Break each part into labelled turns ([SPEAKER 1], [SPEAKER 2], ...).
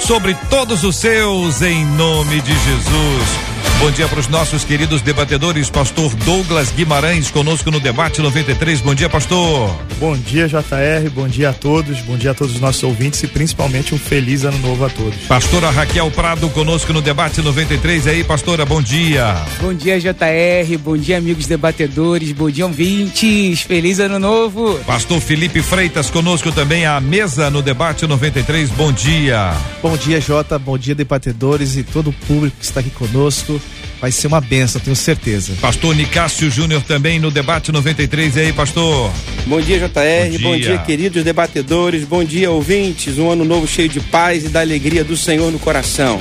[SPEAKER 1] sobre todos os seus, em nome de Jesus. Bom dia para os nossos queridos debatedores, pastor Douglas Guimarães, conosco no debate 93. Bom dia, pastor.
[SPEAKER 2] Bom dia, JR. Bom dia a todos. Bom dia a todos os nossos ouvintes e principalmente um feliz ano novo a todos.
[SPEAKER 1] Pastora Raquel Prado conosco no debate 93. E aí, pastora, bom dia.
[SPEAKER 3] Bom dia, JR. Bom dia, amigos debatedores. Bom dia, ouvintes. Feliz ano novo.
[SPEAKER 1] Pastor Felipe Freitas conosco também à mesa no debate 93. Bom dia.
[SPEAKER 4] Bom dia, Jota. Bom dia, debatedores e todo o público que está aqui conosco. Vai ser uma benção, tenho certeza.
[SPEAKER 1] Pastor Nicásio Júnior também no debate 93. E aí, pastor?
[SPEAKER 5] Bom dia, JR. Bom dia. Bom dia, queridos debatedores. Bom dia, ouvintes. Um ano novo cheio de paz e da alegria do Senhor no coração.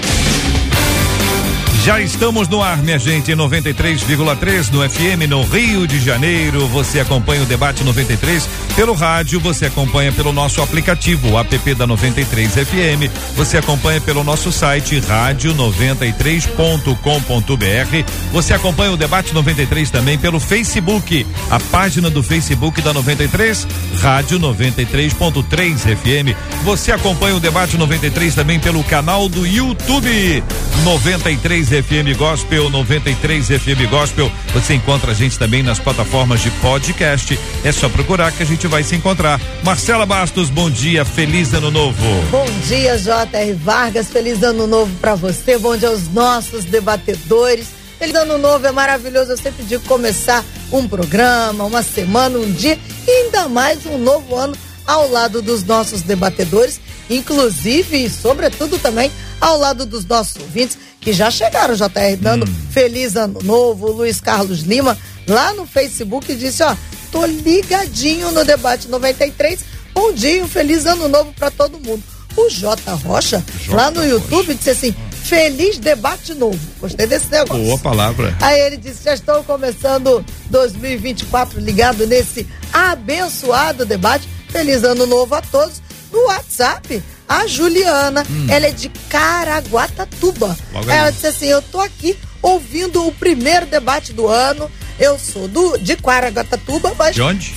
[SPEAKER 1] Já estamos no ar, minha gente, em 93,3 no FM no Rio de Janeiro. Você acompanha o debate 93 pelo rádio, você acompanha pelo nosso aplicativo, o app da 93 FM. Você acompanha pelo nosso site rádio93.com.br. Você acompanha o debate 93 também pelo Facebook, a página do Facebook da 93, Rádio 93.3 FM. Você acompanha o debate 93 também pelo canal do YouTube 93 FM Gospel, 93 FM Gospel. Você encontra a gente também nas plataformas de podcast. É só procurar que a gente vai se encontrar. Marcela Bastos, bom dia, feliz ano novo.
[SPEAKER 6] Bom dia, J.R. Vargas, feliz ano novo para você. Bom dia aos nossos debatedores. Feliz ano novo é maravilhoso. Eu sempre digo começar um programa, uma semana, um dia e ainda mais um novo ano ao lado dos nossos debatedores, inclusive e sobretudo também ao lado dos nossos ouvintes que já chegaram, já tá dando hum. feliz ano novo. O Luiz Carlos Lima lá no Facebook disse: Ó, tô ligadinho no debate 93. Bom dia, um feliz ano novo para todo mundo. O J Rocha, J. lá no YouTube, disse assim: Feliz debate novo. Gostei desse negócio.
[SPEAKER 1] Boa palavra.
[SPEAKER 6] Aí ele disse: já estou começando 2024 ligado nesse abençoado debate. Feliz ano novo a todos. No WhatsApp, a Juliana, hum. ela é de Caraguatatuba. Logo ela aí. disse assim: Eu tô aqui ouvindo o primeiro debate do ano. Eu sou do, de Caraguatatuba, mas.
[SPEAKER 1] De onde?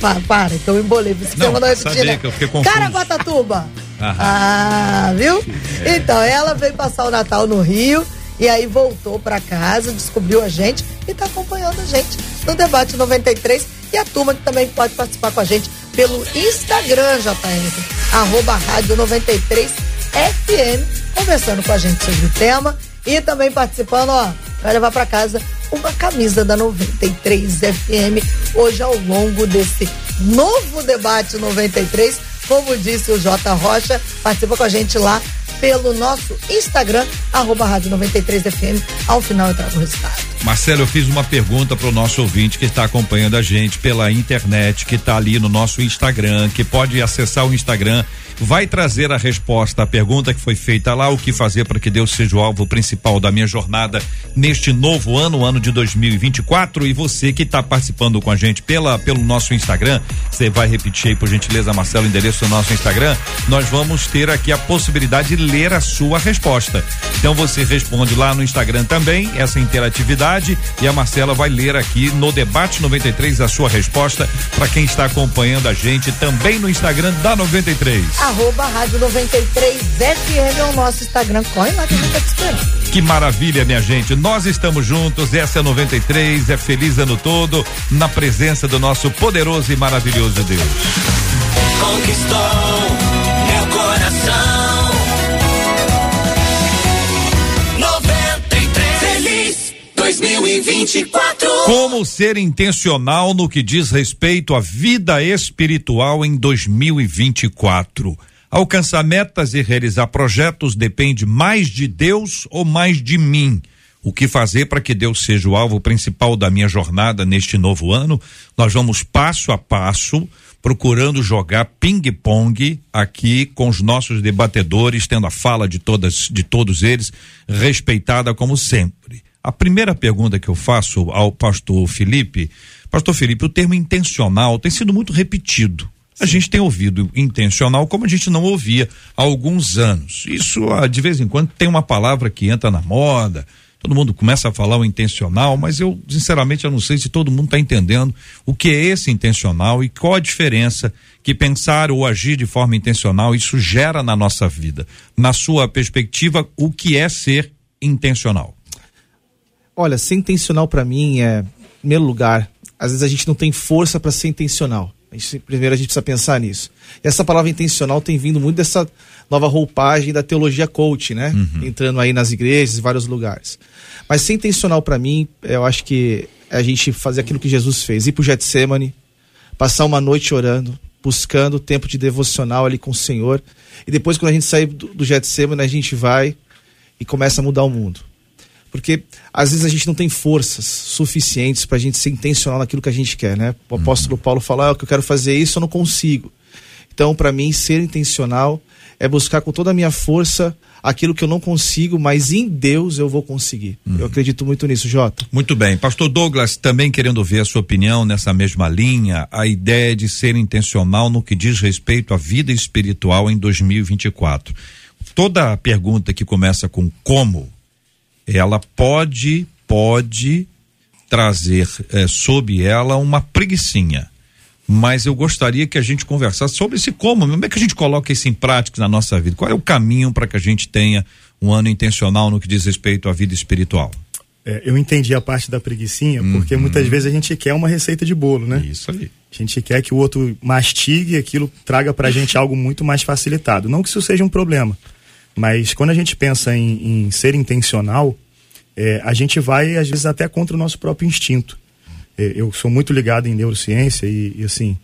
[SPEAKER 6] Para, para, então eu embolei. Você
[SPEAKER 1] não, mandou né? que eu fiquei confuso.
[SPEAKER 6] Caraguatatuba. ah, viu? É. Então, ela veio passar o Natal no Rio e aí voltou para casa, descobriu a gente e está acompanhando a gente no debate 93 e a turma que também pode participar com a gente pelo Instagram, JR, arroba rádio 93 FM, conversando com a gente sobre o tema e também participando, ó, vai levar para casa uma camisa da 93 FM hoje ao longo desse novo debate 93. Como disse o J Rocha, participa com a gente lá pelo nosso Instagram, arroba Rádio 93FM. Ao final eu trago o resultado.
[SPEAKER 1] Marcelo, eu fiz uma pergunta para o nosso ouvinte que está acompanhando a gente pela internet, que está ali no nosso Instagram, que pode acessar o Instagram vai trazer a resposta à pergunta que foi feita lá, o que fazer para que Deus seja o alvo principal da minha jornada neste novo ano, ano de 2024. E você que está participando com a gente pela, pelo nosso Instagram, você vai repetir aí, por gentileza, Marcelo, o endereço do nosso Instagram. Nós vamos ter aqui a possibilidade de ler a sua resposta. Então você responde lá no Instagram também, essa interatividade, e a Marcela vai ler aqui no Debate 93 a sua resposta para quem está acompanhando a gente também no Instagram da 93
[SPEAKER 6] arroba Rádio 93 FM é o nosso Instagram. Corre lá que a gente tá te esperando.
[SPEAKER 1] Que maravilha, minha gente. Nós estamos juntos. Essa é 93. É feliz ano todo na presença do nosso poderoso e maravilhoso Deus.
[SPEAKER 7] Conquistou 2024.
[SPEAKER 1] Como ser intencional no que diz respeito à vida espiritual em 2024? Alcançar metas e realizar projetos depende mais de Deus ou mais de mim? O que fazer para que Deus seja o alvo principal da minha jornada neste novo ano? Nós vamos passo a passo procurando jogar ping-pong aqui com os nossos debatedores, tendo a fala de todas de todos eles respeitada como sempre. A primeira pergunta que eu faço ao pastor Felipe, pastor Felipe, o termo intencional tem sido muito repetido. A gente tem ouvido intencional como a gente não ouvia há alguns anos. Isso, ah, de vez em quando, tem uma palavra que entra na moda, todo mundo começa a falar o intencional, mas eu, sinceramente, eu não sei se todo mundo está entendendo o que é esse intencional e qual a diferença que pensar ou agir de forma intencional isso gera na nossa vida. Na sua perspectiva, o que é ser intencional?
[SPEAKER 4] Olha, ser intencional para mim é, em primeiro lugar, às vezes a gente não tem força para ser intencional. A gente, primeiro a gente precisa pensar nisso. E essa palavra intencional tem vindo muito dessa nova roupagem da teologia coach, né? Uhum. Entrando aí nas igrejas, em vários lugares. Mas ser intencional para mim, eu acho que é a gente fazer aquilo que Jesus fez, ir pro Getsemane, passar uma noite orando, buscando tempo de devocional ali com o Senhor. E depois quando a gente sair do, do Getsemane, a gente vai e começa a mudar o mundo. Porque às vezes a gente não tem forças suficientes para a gente ser intencional naquilo que a gente quer, né? O apóstolo uhum. Paulo fala: ah, que eu quero fazer isso, eu não consigo. Então, para mim, ser intencional é buscar com toda a minha força aquilo que eu não consigo, mas em Deus eu vou conseguir. Uhum. Eu acredito muito nisso, Jota.
[SPEAKER 1] Muito bem. Pastor Douglas, também querendo ouvir a sua opinião nessa mesma linha, a ideia de ser intencional no que diz respeito à vida espiritual em 2024. Toda pergunta que começa com como ela pode, pode trazer é, sob ela uma preguiçinha. Mas eu gostaria que a gente conversasse sobre esse como, como é que a gente coloca isso em prática na nossa vida? Qual é o caminho para que a gente tenha um ano intencional no que diz respeito à vida espiritual?
[SPEAKER 2] É, eu entendi a parte da preguiçinha, uhum. porque muitas vezes a gente quer uma receita de bolo, né?
[SPEAKER 1] Isso aí.
[SPEAKER 2] A gente quer que o outro mastigue e aquilo traga pra gente algo muito mais facilitado. Não que isso seja um problema, mas quando a gente pensa em, em ser intencional, é, a gente vai, às vezes, até contra o nosso próprio instinto. É, eu sou muito ligado em neurociência e, e, assim,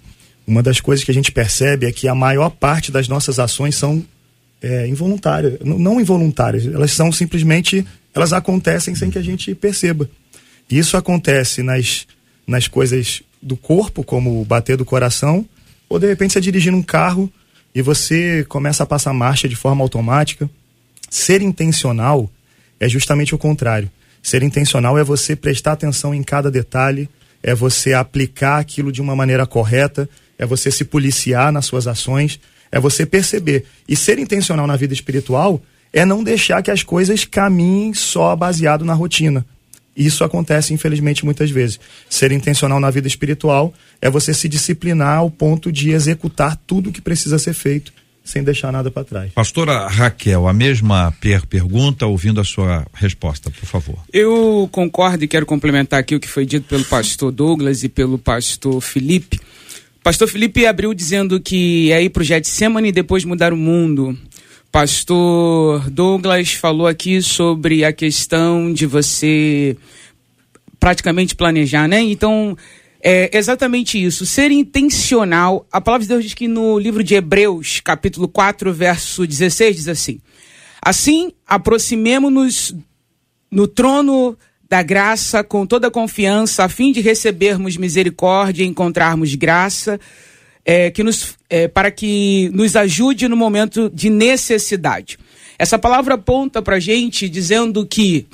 [SPEAKER 2] uma das coisas que a gente percebe é que a maior parte das nossas ações são é, involuntárias. Não, não involuntárias, elas são simplesmente, elas acontecem sem que a gente perceba. Isso acontece nas, nas coisas do corpo, como bater do coração, ou de repente você dirigindo um carro e você começa a passar marcha de forma automática. Ser intencional é justamente o contrário. Ser intencional é você prestar atenção em cada detalhe, é você aplicar aquilo de uma maneira correta, é você se policiar nas suas ações, é você perceber. E ser intencional na vida espiritual é não deixar que as coisas caminhem só baseado na rotina. Isso acontece, infelizmente, muitas vezes. Ser intencional na vida espiritual é você se disciplinar ao ponto de executar tudo o que precisa ser feito sem deixar nada para trás.
[SPEAKER 1] Pastora Raquel, a mesma per pergunta, ouvindo a sua resposta, por favor.
[SPEAKER 3] Eu concordo e quero complementar aqui o que foi dito pelo pastor Douglas e pelo pastor Felipe. Pastor Felipe abriu dizendo que é ir para o Getsemane e depois mudar o mundo. Pastor Douglas falou aqui sobre a questão de você praticamente planejar, né? Então, é exatamente isso, ser intencional. A palavra de Deus diz que no livro de Hebreus, capítulo 4, verso 16, diz assim: Assim, aproximemo-nos no trono da graça com toda confiança, a fim de recebermos misericórdia e encontrarmos graça, é, que nos, é, para que nos ajude no momento de necessidade. Essa palavra aponta para a gente dizendo que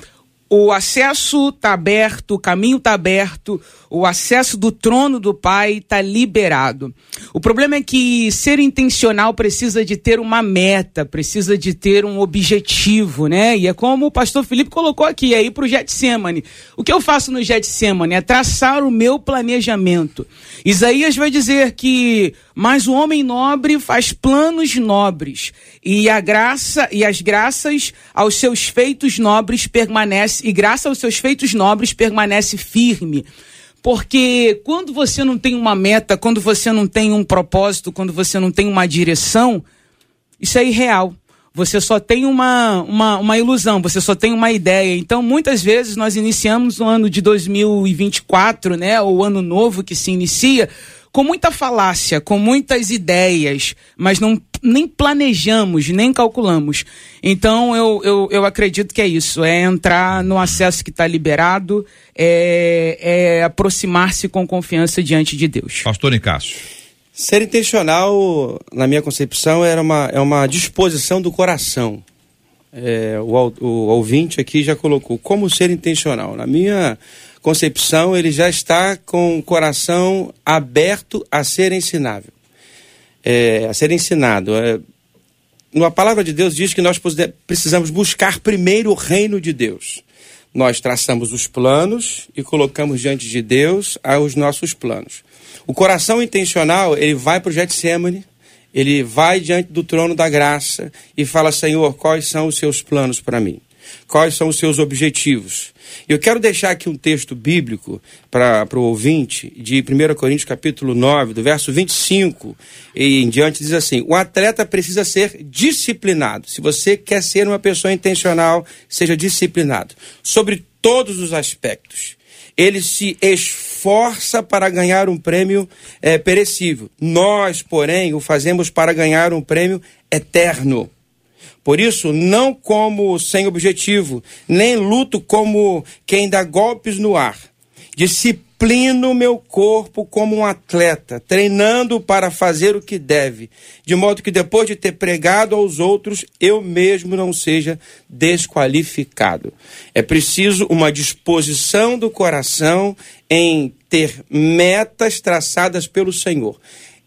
[SPEAKER 3] o acesso está aberto, o caminho está aberto, o acesso do trono do Pai está liberado. O problema é que ser intencional precisa de ter uma meta, precisa de ter um objetivo, né? E é como o pastor Felipe colocou aqui, ir para o Getsemane. O que eu faço no Getsemane é traçar o meu planejamento. Isaías vai dizer que mas o homem nobre faz planos nobres e a graça e as graças aos seus feitos nobres permanece e graça aos seus feitos nobres permanece firme. Porque quando você não tem uma meta, quando você não tem um propósito, quando você não tem uma direção, isso é irreal. Você só tem uma, uma, uma ilusão, você só tem uma ideia. Então, muitas vezes nós iniciamos no ano de 2024, né, o ano novo que se inicia, com muita falácia, com muitas ideias, mas não nem planejamos, nem calculamos. Então eu, eu, eu acredito que é isso, é entrar no acesso que está liberado, é, é aproximar-se com confiança diante de Deus.
[SPEAKER 1] Pastor Nicásio.
[SPEAKER 5] Ser intencional, na minha concepção, era uma, é uma disposição do coração. É, o, o ouvinte aqui já colocou como ser intencional. Na minha concepção, ele já está com o coração aberto a ser ensinável, é, a ser ensinado. É, a palavra de Deus diz que nós precisamos buscar primeiro o reino de Deus. Nós traçamos os planos e colocamos diante de Deus os nossos planos. O coração intencional, ele vai para o Getsemane, ele vai diante do trono da graça e fala: Senhor, quais são os seus planos para mim? Quais são os seus objetivos? Eu quero deixar aqui um texto bíblico para o ouvinte, de 1 Coríntios capítulo 9, do verso 25 e em diante, diz assim: o atleta precisa ser disciplinado. Se você quer ser uma pessoa intencional, seja disciplinado. Sobre todos os aspectos. Ele se esforça para ganhar um prêmio é, perecível. Nós, porém, o fazemos para ganhar um prêmio eterno. Por isso, não como sem objetivo, nem luto como quem dá golpes no ar. Disciplino meu corpo como um atleta, treinando para fazer o que deve, de modo que depois de ter pregado aos outros, eu mesmo não seja desqualificado. É preciso uma disposição do coração em ter metas traçadas pelo Senhor.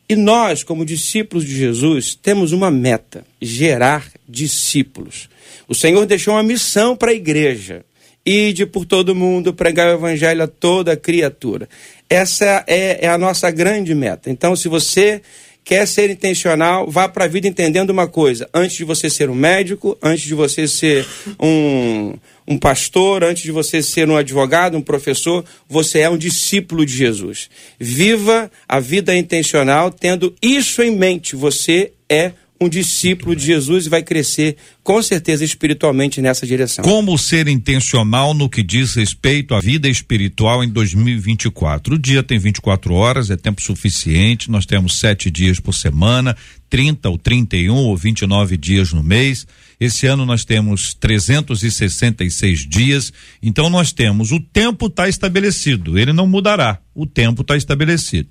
[SPEAKER 5] E nós, como discípulos de Jesus, temos uma meta: gerar discípulos. O Senhor deixou uma missão para a igreja: ide por todo mundo, pregar o evangelho a toda criatura. Essa é, é a nossa grande meta. Então, se você quer ser intencional, vá para a vida entendendo uma coisa: antes de você ser um médico, antes de você ser um, um pastor, antes de você ser um advogado, um professor, você é um discípulo de Jesus. Viva a vida intencional tendo isso em mente. Você é um discípulo de Jesus e vai crescer com certeza espiritualmente nessa direção.
[SPEAKER 1] Como ser intencional no que diz respeito à vida espiritual em 2024? O dia tem 24 horas, é tempo suficiente. Nós temos sete dias por semana, 30 ou 31 ou 29 dias no mês. Esse ano nós temos 366 dias, então nós temos o tempo está estabelecido, ele não mudará. O tempo está estabelecido.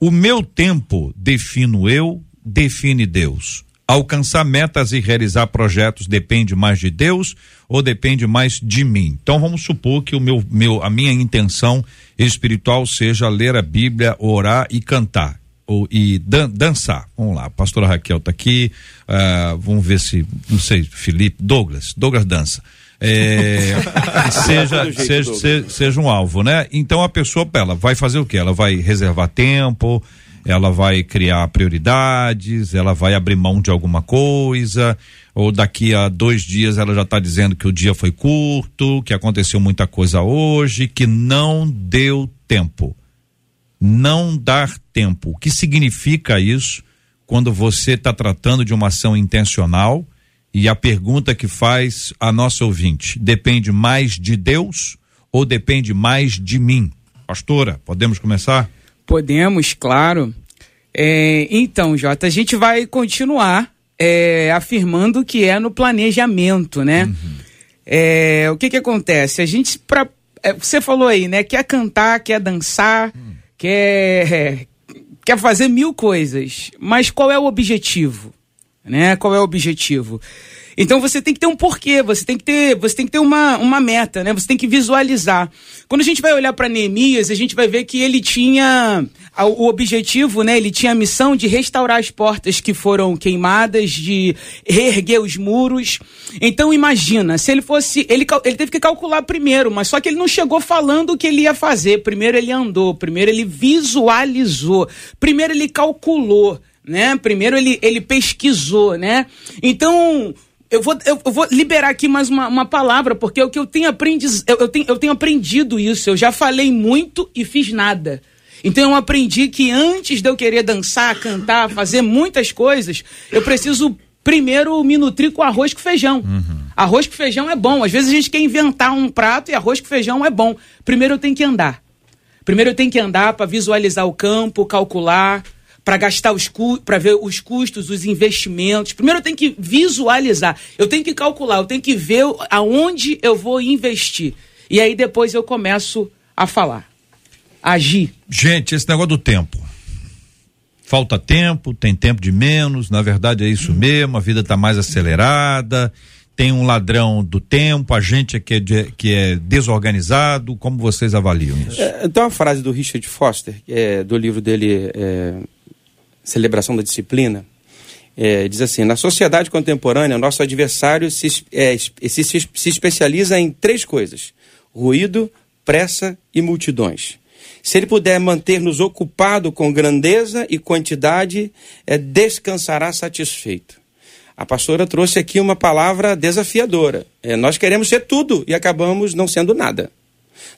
[SPEAKER 1] O meu tempo defino eu, define Deus. Alcançar metas e realizar projetos depende mais de Deus ou depende mais de mim? Então vamos supor que o meu, meu a minha intenção espiritual seja ler a Bíblia, orar e cantar ou, e dan, dançar. Vamos lá, a pastora Raquel está aqui, uh, vamos ver se, não sei, Felipe, Douglas, Douglas dança. É, seja, seja, seja, seja um alvo, né? Então a pessoa, ela vai fazer o que? Ela vai reservar tempo, ela vai criar prioridades, ela vai abrir mão de alguma coisa, ou daqui a dois dias ela já está dizendo que o dia foi curto, que aconteceu muita coisa hoje, que não deu tempo não dar tempo. O que significa isso quando você está tratando de uma ação intencional? E a pergunta que faz a nossa ouvinte: depende mais de Deus ou depende mais de mim? Pastora, podemos começar?
[SPEAKER 3] Podemos, claro. É, então, Jota, a gente vai continuar é, afirmando que é no planejamento, né? Uhum. É, o que que acontece? A gente, pra, é, você falou aí, né? Quer cantar, quer dançar, uhum quer, quer fazer mil coisas, mas qual é o objetivo? Né? Qual é o objetivo? Então você tem que ter um porquê, você tem que ter, você tem que ter uma, uma meta, né? Você tem que visualizar. Quando a gente vai olhar para Neemias, a gente vai ver que ele tinha o objetivo, né? Ele tinha a missão de restaurar as portas que foram queimadas, de reerguer os muros. Então imagina, se ele fosse, ele, ele teve que calcular primeiro, mas só que ele não chegou falando o que ele ia fazer. Primeiro ele andou, primeiro ele visualizou, primeiro ele calculou né? Primeiro ele, ele pesquisou, né? Então, eu vou, eu, eu, vou liberar aqui mais uma, uma palavra, porque é o que eu tenho, aprendiz, eu, eu, tenho, eu tenho aprendido isso. Eu já falei muito e fiz nada. Então eu aprendi que antes de eu querer dançar, cantar, fazer muitas coisas, eu preciso primeiro me nutrir com arroz com feijão. Arroz com feijão é bom. Às vezes a gente quer inventar um prato e arroz com feijão é bom. Primeiro eu tenho que andar. Primeiro eu tenho que andar para visualizar o campo, calcular, para gastar os para ver os custos, os investimentos. Primeiro eu tenho que visualizar. Eu tenho que calcular, eu tenho que ver aonde eu vou investir. E aí depois eu começo a falar. Agir.
[SPEAKER 1] Gente, esse negócio do tempo falta tempo, tem tempo de menos, na verdade é isso mesmo, a vida está mais acelerada, tem um ladrão do tempo, a gente é que é, de, que é desorganizado, como vocês avaliam isso?
[SPEAKER 5] É, tem uma frase do Richard Foster, é, do livro dele é, Celebração da Disciplina, é, diz assim, na sociedade contemporânea, nosso adversário se, é, se, se, se especializa em três coisas, ruído, pressa e multidões. Se ele puder manter-nos ocupado com grandeza e quantidade, é, descansará satisfeito. A pastora trouxe aqui uma palavra desafiadora. É, nós queremos ser tudo e acabamos não sendo nada.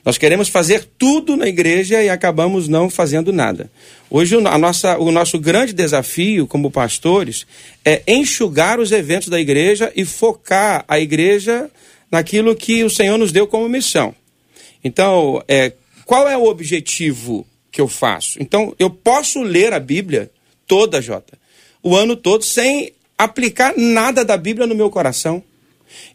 [SPEAKER 5] Nós queremos fazer tudo na igreja e acabamos não fazendo nada. Hoje, a nossa, o nosso grande desafio como pastores é enxugar os eventos da igreja e focar a igreja naquilo que o Senhor nos deu como missão. Então, é, qual é o objetivo que eu faço? Então, eu posso ler a Bíblia toda, Jota, o ano todo, sem aplicar nada da Bíblia no meu coração.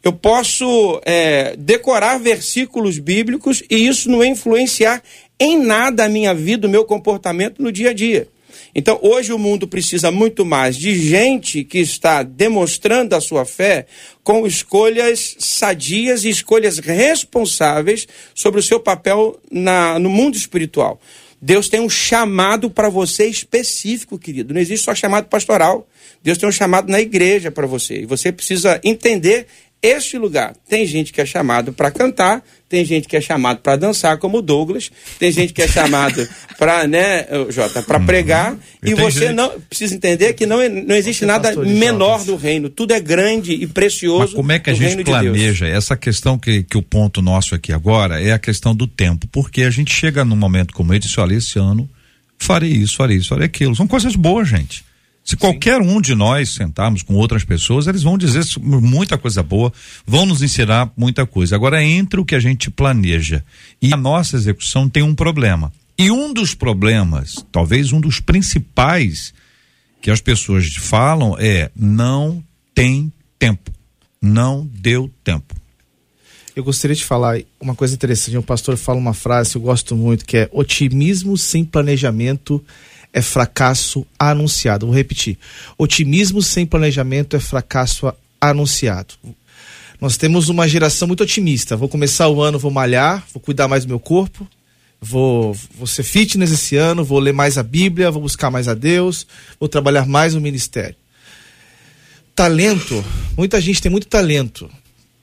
[SPEAKER 5] Eu posso é, decorar versículos bíblicos e isso não influenciar em nada a minha vida, o meu comportamento no dia a dia. Então, hoje o mundo precisa muito mais de gente que está demonstrando a sua fé com escolhas sadias e escolhas responsáveis sobre o seu papel na, no mundo espiritual. Deus tem um chamado para você específico, querido. Não existe só chamado pastoral. Deus tem um chamado na igreja para você. E você precisa entender este lugar. Tem gente que é chamado para cantar, tem gente que é chamado para dançar, como o Douglas, tem gente que é chamado para, né, Jota, para uhum. pregar, e, e você não precisa entender que não, não existe nada menor do reino, tudo é grande e precioso. Mas
[SPEAKER 1] como é que a gente planeja? De Essa questão que, que o ponto nosso aqui agora é a questão do tempo, porque a gente chega num momento como esse, olha, esse ano farei isso, farei isso, farei aquilo. São coisas boas, gente. Se qualquer um de nós sentarmos com outras pessoas, eles vão dizer muita coisa boa, vão nos ensinar muita coisa. Agora, entre o que a gente planeja e a nossa execução tem um problema. E um dos problemas, talvez um dos principais que as pessoas falam é não tem tempo. Não deu tempo.
[SPEAKER 4] Eu gostaria de falar uma coisa interessante. O pastor fala uma frase que eu gosto muito, que é otimismo sem planejamento é fracasso anunciado. Vou repetir. Otimismo sem planejamento é fracasso anunciado. Nós temos uma geração muito otimista. Vou começar o ano, vou malhar, vou cuidar mais do meu corpo, vou, vou ser fitness esse ano, vou ler mais a Bíblia, vou buscar mais a Deus, vou trabalhar mais no ministério. Talento, muita gente tem muito talento,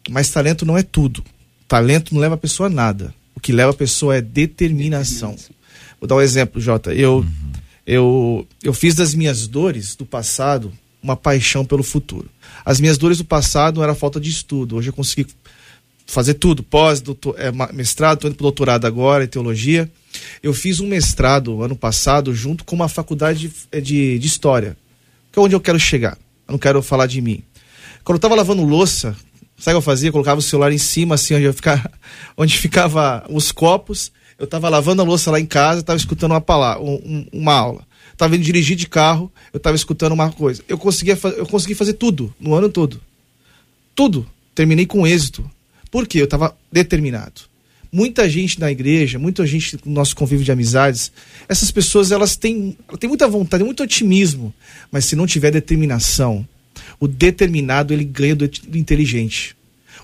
[SPEAKER 4] mas talento não é tudo. Talento não leva a pessoa a nada. O que leva a pessoa é determinação. Vou dar um exemplo, Jota. Eu uhum eu, eu fiz das minhas dores do passado uma paixão pelo futuro. As minhas dores do passado era falta de estudo. Hoje eu consegui fazer tudo, pós, doutor, é, mestrado, estou indo para doutorado agora em teologia. Eu fiz um mestrado ano passado junto com uma faculdade de, de, de história, que é onde eu quero chegar. Eu não quero falar de mim. Quando eu estava lavando louça, sabe o que eu fazia? Eu colocava o celular em cima, assim, onde, eu ficava, onde ficava os copos, eu estava lavando a louça lá em casa, estava escutando uma palavra, um, uma aula. Estava indo dirigir de carro, eu estava escutando uma coisa. Eu conseguia, eu consegui fazer tudo no ano todo. Tudo. Terminei com êxito. Por quê? Eu estava determinado. Muita gente na igreja, muita gente no nosso convívio de amizades, essas pessoas elas têm, têm muita vontade, muito otimismo, mas se não tiver determinação, o determinado ele ganha do inteligente.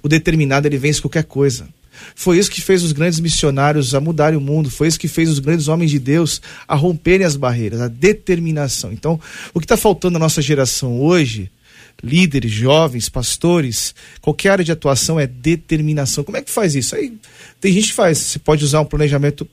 [SPEAKER 4] O determinado ele vence qualquer coisa. Foi isso que fez os grandes missionários a mudarem o mundo, foi isso que fez os grandes homens de Deus a romperem as barreiras, a determinação. Então, o que está faltando na nossa geração hoje, líderes, jovens, pastores, qualquer área de atuação é determinação. Como é que faz isso? Aí tem gente que faz, você pode usar um planejamento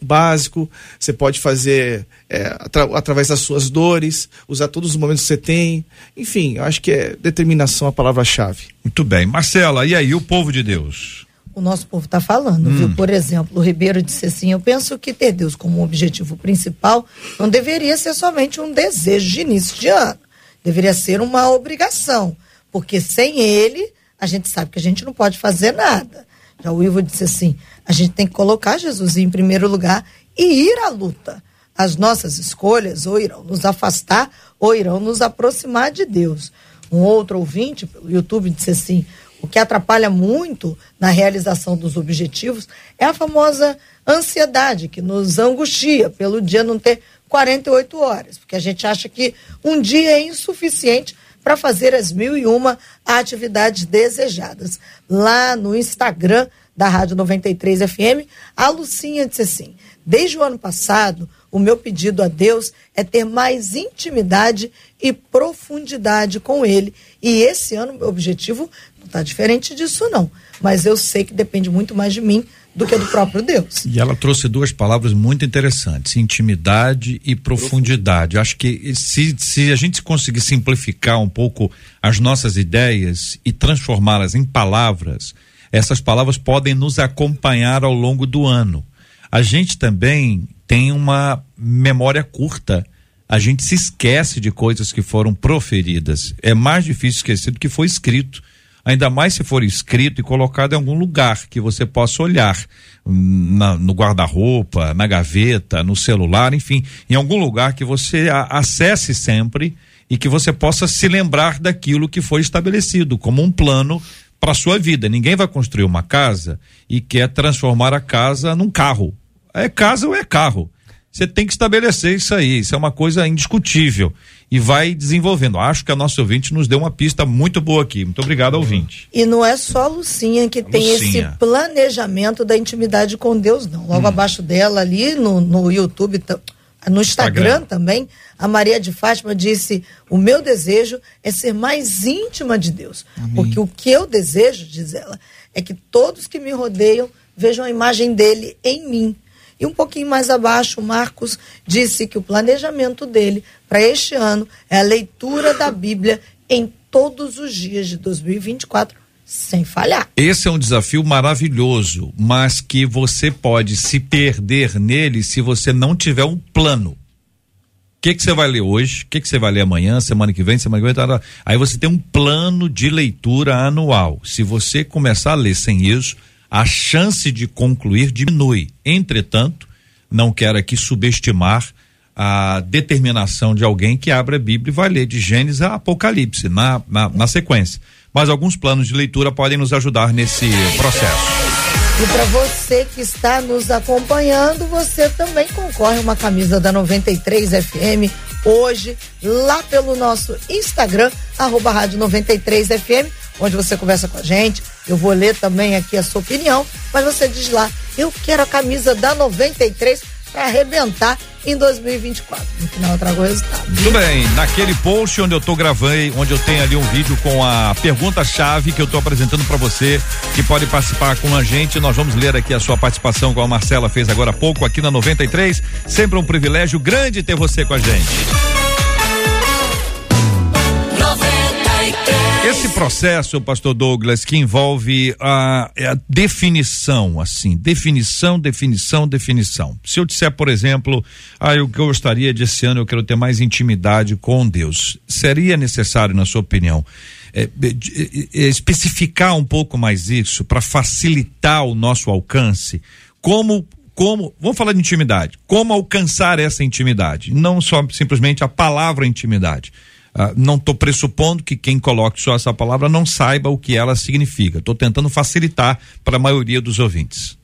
[SPEAKER 4] básico, você pode fazer é, atra através das suas dores, usar todos os momentos que você tem. Enfim, eu acho que é determinação a palavra-chave.
[SPEAKER 1] Muito bem. Marcela, e aí, o povo de Deus?
[SPEAKER 6] O nosso povo está falando, hum. viu? Por exemplo, o Ribeiro disse assim: eu penso que ter Deus como objetivo principal não deveria ser somente um desejo de início de ano. deveria ser uma obrigação, porque sem ele, a gente sabe que a gente não pode fazer nada. Já o Ivo disse assim: a gente tem que colocar Jesus em primeiro lugar e ir à luta. As nossas escolhas ou irão nos afastar ou irão nos aproximar de Deus. Um outro ouvinte pelo YouTube disse assim: o que atrapalha muito na realização dos objetivos é a famosa ansiedade que nos angustia pelo dia não ter 48 horas, porque a gente acha que um dia é insuficiente para fazer as mil e uma atividades desejadas. Lá no Instagram da Rádio 93 FM, a Lucinha disse assim: desde o ano passado, o meu pedido a Deus é ter mais intimidade e profundidade com Ele. E esse ano, meu objetivo não está diferente disso, não. Mas eu sei que depende muito mais de mim do que do próprio Deus.
[SPEAKER 1] E ela trouxe duas palavras muito interessantes: intimidade e profundidade. Acho que se, se a gente conseguir simplificar um pouco as nossas ideias e transformá-las em palavras, essas palavras podem nos acompanhar ao longo do ano. A gente também tem uma memória curta. A gente se esquece de coisas que foram proferidas. É mais difícil esquecer do que foi escrito ainda mais se for escrito e colocado em algum lugar que você possa olhar hum, na, no guarda-roupa, na gaveta, no celular, enfim, em algum lugar que você acesse sempre e que você possa se lembrar daquilo que foi estabelecido como um plano para sua vida. Ninguém vai construir uma casa e quer transformar a casa num carro. É casa ou é carro? Você tem que estabelecer isso aí. Isso é uma coisa indiscutível e vai desenvolvendo. Acho que a nossa ouvinte nos deu uma pista muito boa aqui. Muito obrigado, ouvinte.
[SPEAKER 6] E não é só a Lucinha que a tem Lucinha. esse planejamento da intimidade com Deus, não. Logo hum. abaixo dela, ali no, no YouTube, no Instagram, Instagram, também, a Maria de Fátima disse: O meu desejo é ser mais íntima de Deus. Amém. Porque o que eu desejo, diz ela, é que todos que me rodeiam vejam a imagem dele em mim. E um pouquinho mais abaixo, o Marcos disse que o planejamento dele para este ano é a leitura da Bíblia em todos os dias de 2024 sem falhar.
[SPEAKER 1] Esse é um desafio maravilhoso, mas que você pode se perder nele se você não tiver um plano. O que que você vai ler hoje? O que que você vai ler amanhã, semana que vem, semana que vem? Aí você tem um plano de leitura anual. Se você começar a ler sem isso, a chance de concluir diminui. Entretanto, não quero aqui subestimar a determinação de alguém que abre a Bíblia e vai ler de Gênesis a Apocalipse na, na, na sequência. Mas alguns planos de leitura podem nos ajudar nesse processo.
[SPEAKER 6] E para você que está nos acompanhando, você também concorre uma camisa da 93 FM hoje, lá pelo nosso Instagram, arroba rádio 93 FM, onde você conversa com a gente, eu vou ler também aqui a sua opinião, mas você diz lá, eu quero a camisa da 93 para arrebentar em 2024. No final eu trago o resultado.
[SPEAKER 1] Muito bem, naquele post onde eu tô gravando, onde eu tenho ali um vídeo com a pergunta-chave que eu tô apresentando para você, que pode participar com a gente, nós vamos ler aqui a sua participação, como a Marcela fez agora há pouco aqui na 93. Sempre um privilégio grande ter você com a gente. Esse processo, pastor Douglas, que envolve a, é a, definição, assim, definição, definição, definição. Se eu disser, por exemplo, ah, eu gostaria de esse ano eu quero ter mais intimidade com Deus, seria necessário, na sua opinião, é, é, especificar um pouco mais isso para facilitar o nosso alcance? Como como, vamos falar de intimidade, como alcançar essa intimidade, não só simplesmente a palavra intimidade. Uh, não estou pressupondo que quem coloque só essa palavra não saiba o que ela significa. Estou tentando facilitar para a maioria dos ouvintes.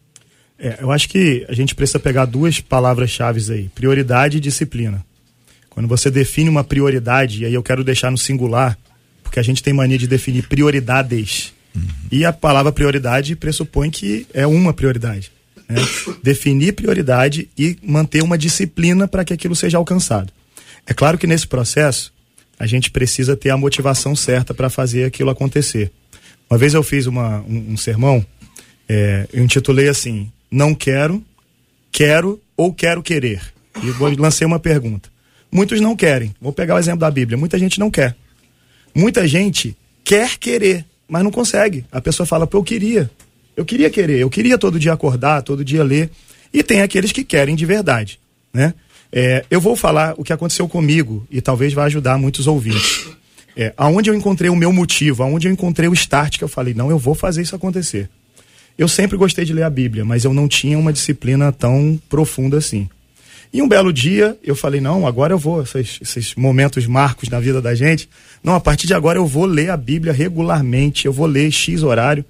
[SPEAKER 2] É, eu acho que a gente precisa pegar duas palavras-chave aí: prioridade e disciplina. Quando você define uma prioridade, e aí eu quero deixar no singular, porque a gente tem mania de definir prioridades. Uhum. E a palavra prioridade pressupõe que é uma prioridade. Né? Definir prioridade e manter uma disciplina para que aquilo seja alcançado. É claro que nesse processo a gente precisa ter a motivação certa para fazer aquilo acontecer. Uma vez eu fiz uma, um, um sermão, é, eu intitulei assim: Não quero, quero ou quero querer. E lancei uma pergunta. Muitos não querem. Vou pegar o exemplo da Bíblia. Muita gente não quer. Muita gente quer querer, mas não consegue. A pessoa fala: Pô, eu queria. Eu queria querer. Eu queria todo dia acordar, todo dia ler. E tem aqueles que querem de verdade, né? É, eu vou falar o que aconteceu comigo e talvez vá ajudar muitos ouvintes. É, aonde eu encontrei o meu motivo, aonde eu encontrei o start que eu falei, não, eu vou fazer isso acontecer. Eu sempre gostei de ler a Bíblia, mas eu não tinha uma disciplina tão profunda assim. E um belo dia eu falei, não, agora eu vou, esses, esses momentos marcos na vida da gente, não, a partir de agora eu vou ler a Bíblia regularmente, eu vou ler X horário.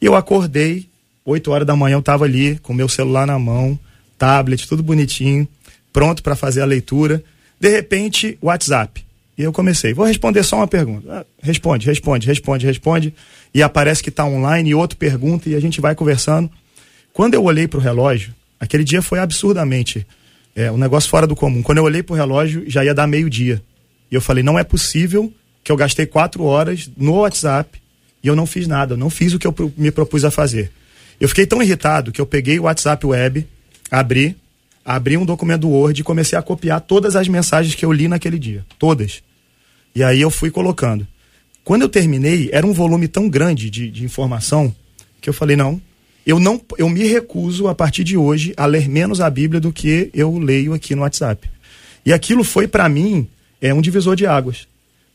[SPEAKER 2] E eu acordei, 8 horas da manhã eu estava ali com meu celular na mão, tablet, tudo bonitinho, pronto para fazer a leitura. De repente, WhatsApp. E eu comecei, vou responder só uma pergunta. Ah, responde, responde, responde, responde. E aparece que está online e outro pergunta e a gente vai conversando. Quando eu olhei para o relógio, aquele dia foi absurdamente é, um negócio fora do comum. Quando eu olhei para o relógio, já ia dar meio-dia. E eu falei, não é possível que eu gastei quatro horas no WhatsApp e eu não fiz nada, eu não fiz o que eu me propus a fazer. Eu fiquei tão irritado que eu peguei o WhatsApp web, abri, abri um documento do Word e comecei a copiar todas as mensagens que eu li naquele dia. Todas. E aí eu fui colocando. Quando eu terminei, era um volume tão grande de, de informação que eu falei, não, eu não eu me recuso a partir de hoje a ler menos a Bíblia do que eu leio aqui no WhatsApp. E aquilo foi para mim é um divisor de águas,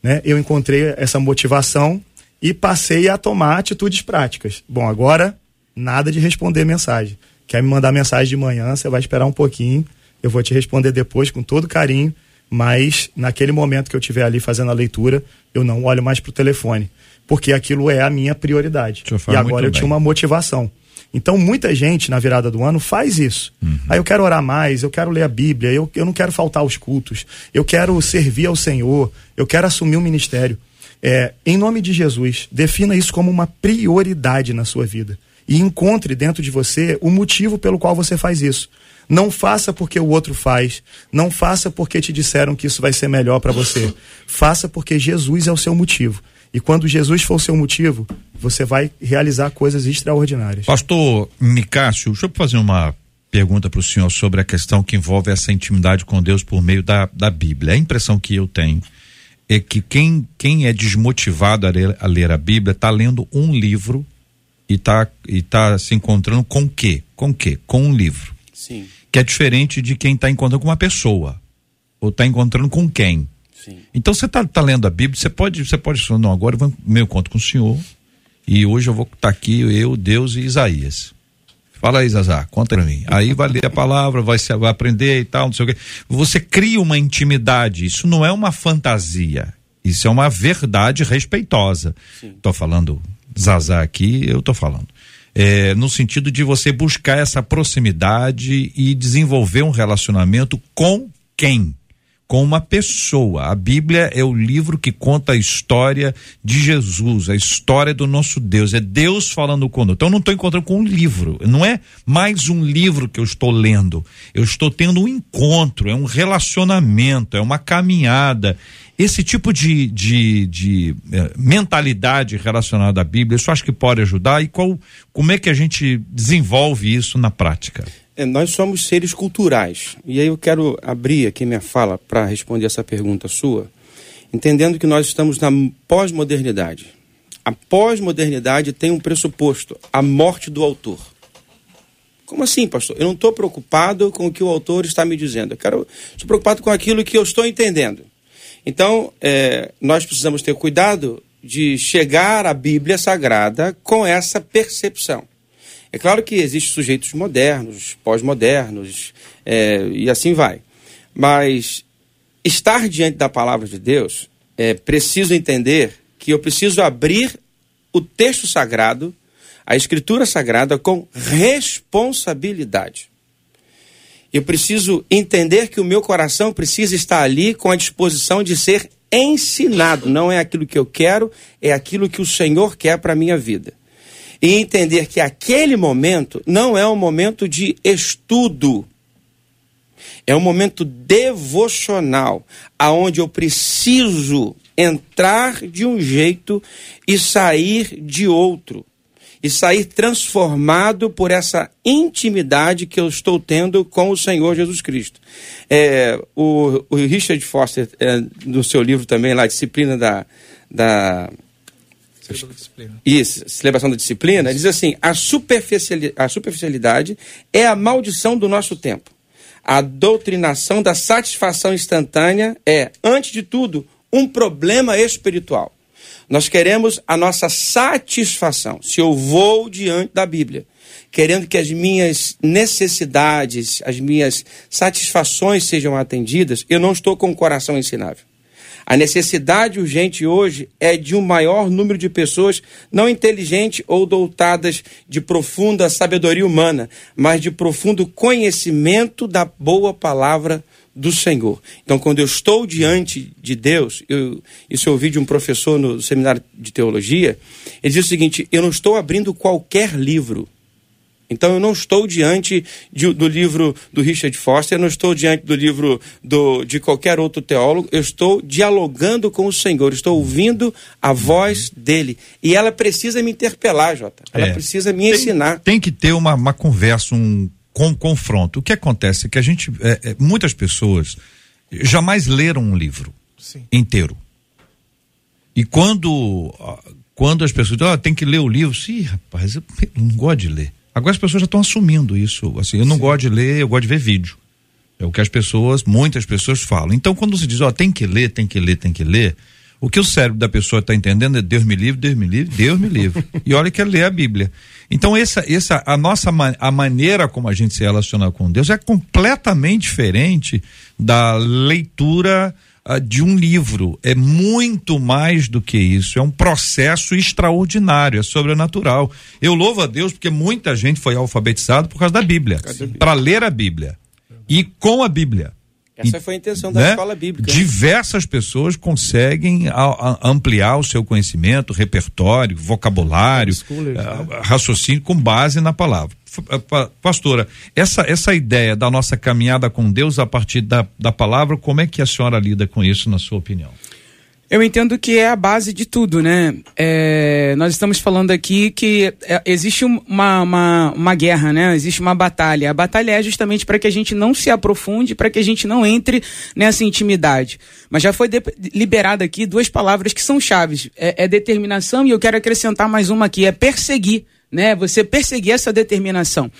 [SPEAKER 2] né? Eu encontrei essa motivação e passei a tomar atitudes práticas. Bom, agora nada de responder mensagem. Quer me mandar mensagem de manhã, você vai esperar um pouquinho, eu vou te responder depois com todo carinho, mas naquele momento que eu estiver ali fazendo a leitura, eu não olho mais para o telefone, porque aquilo é a minha prioridade. E agora eu bem. tinha uma motivação. Então, muita gente na virada do ano faz isso. Uhum. Aí eu quero orar mais, eu quero ler a Bíblia, eu, eu não quero faltar aos cultos, eu quero servir ao Senhor, eu quero assumir um ministério. É, em nome de Jesus, defina isso como uma prioridade na sua vida. E encontre dentro de você o motivo pelo qual você faz isso. Não faça porque o outro faz. Não faça porque te disseram que isso vai ser melhor para você. Faça porque Jesus é o seu motivo. E quando Jesus for o seu motivo, você vai realizar coisas extraordinárias.
[SPEAKER 1] Pastor Nicásio, deixa eu fazer uma pergunta para o senhor sobre a questão que envolve essa intimidade com Deus por meio da, da Bíblia. A impressão que eu tenho é que quem, quem é desmotivado a ler, a ler a Bíblia está lendo um livro e está e tá se encontrando com o quê? Com o quê? Com um livro.
[SPEAKER 5] Sim.
[SPEAKER 1] Que é diferente de quem está encontrando com uma pessoa. Ou está encontrando com quem. Sim. Então você está tá lendo a Bíblia, você pode, você pode falar, não, agora eu meu encontro com o Senhor. E hoje eu vou estar tá aqui, eu, Deus e Isaías. Fala aí, Zazá, conta pra mim. Aí vai ler a palavra, vai, se, vai aprender e tal, não sei o quê. Você cria uma intimidade, isso não é uma fantasia. Isso é uma verdade respeitosa. Estou falando Zazá aqui, eu estou falando. É, no sentido de você buscar essa proximidade e desenvolver um relacionamento com quem? com uma pessoa. A Bíblia é o livro que conta a história de Jesus, a história do nosso Deus. É Deus falando conosco. Então eu não estou encontrando com um livro. Não é mais um livro que eu estou lendo. Eu estou tendo um encontro, é um relacionamento, é uma caminhada. Esse tipo de, de, de eh, mentalidade relacionada à Bíblia, isso acho que pode ajudar. E qual, como é que a gente desenvolve isso na prática?
[SPEAKER 5] É, nós somos seres culturais. E aí eu quero abrir aqui minha fala para responder essa pergunta sua, entendendo que nós estamos na pós-modernidade. A pós-modernidade tem um pressuposto, a morte do autor. Como assim, pastor? Eu não estou preocupado com o que o autor está me dizendo. Eu quero, estou preocupado com aquilo que eu estou entendendo. Então, é, nós precisamos ter cuidado de chegar à Bíblia Sagrada com essa percepção. É claro que existem sujeitos modernos, pós-modernos, é, e assim vai. Mas estar diante da palavra de Deus, é preciso entender que eu preciso abrir o texto sagrado, a escritura sagrada, com responsabilidade. Eu preciso entender que o meu coração precisa estar ali com a disposição de ser ensinado. Não é aquilo que eu quero, é aquilo que o Senhor quer para a minha vida e entender que aquele momento não é um momento de estudo, é um momento devocional, aonde eu preciso entrar de um jeito e sair de outro. E sair transformado por essa intimidade que eu estou tendo com o Senhor Jesus Cristo. É, o, o Richard Foster, é, no seu livro também, lá, Disciplina da, da isso, celebração da disciplina, diz assim: a superficialidade, a superficialidade é a maldição do nosso tempo. A doutrinação da satisfação instantânea é, antes de tudo, um problema espiritual. Nós queremos a nossa satisfação. Se eu vou diante da Bíblia, querendo que as minhas necessidades, as minhas satisfações sejam atendidas, eu não estou com o coração ensinável. A necessidade urgente hoje é de um maior número de pessoas não inteligentes ou dotadas de profunda sabedoria humana, mas de profundo conhecimento da boa palavra do Senhor. Então, quando eu estou diante de Deus, eu, isso eu ouvi de um professor no seminário de teologia, ele diz o seguinte: eu não estou abrindo qualquer livro. Então eu não estou diante de, do livro do Richard Foster, eu não estou diante do livro do, de qualquer outro teólogo, eu estou dialogando com o Senhor, estou ouvindo a voz dele. E ela precisa me interpelar, Jota. Ela é. precisa me ensinar.
[SPEAKER 1] Tem que ter uma, uma conversa, um com, confronto. O que acontece é que a gente, é, é, muitas pessoas jamais leram um livro Sim. inteiro. E quando, quando as pessoas dizem, oh, tem que ler o livro, sim, rapaz, eu não gosto de ler. Agora as pessoas já estão assumindo isso. Assim, eu não Sim. gosto de ler, eu gosto de ver vídeo. É o que as pessoas, muitas pessoas falam. Então, quando se diz, ó, tem que ler, tem que ler, tem que ler, o que o cérebro da pessoa está entendendo é Deus me livre, Deus me livre, Deus me livre. e olha que é ler a Bíblia. Então, essa, essa, a nossa a maneira como a gente se relaciona com Deus é completamente diferente da leitura uh, de um livro. É muito mais do que isso. É um processo extraordinário, é sobrenatural. Eu louvo a Deus porque muita gente foi alfabetizado por causa da Bíblia, para ler a Bíblia e com a Bíblia.
[SPEAKER 5] Essa foi a intenção da né? escola bíblica.
[SPEAKER 1] Diversas pessoas conseguem ampliar o seu conhecimento, repertório, vocabulário, uh, raciocínio com base na palavra. Eh, pastora, essa, essa ideia da nossa caminhada com Deus a partir da, da palavra, como é que a senhora lida com isso, na sua opinião?
[SPEAKER 3] Eu entendo que é a base de tudo, né? É, nós estamos falando aqui que é, existe uma, uma, uma, guerra, né? Existe uma batalha. A batalha é justamente para que a gente não se aprofunde, para que a gente não entre nessa intimidade. Mas já foi liberada aqui duas palavras que são chaves: é, é determinação e eu quero acrescentar mais uma aqui: é perseguir né? Você perseguir essa determinação.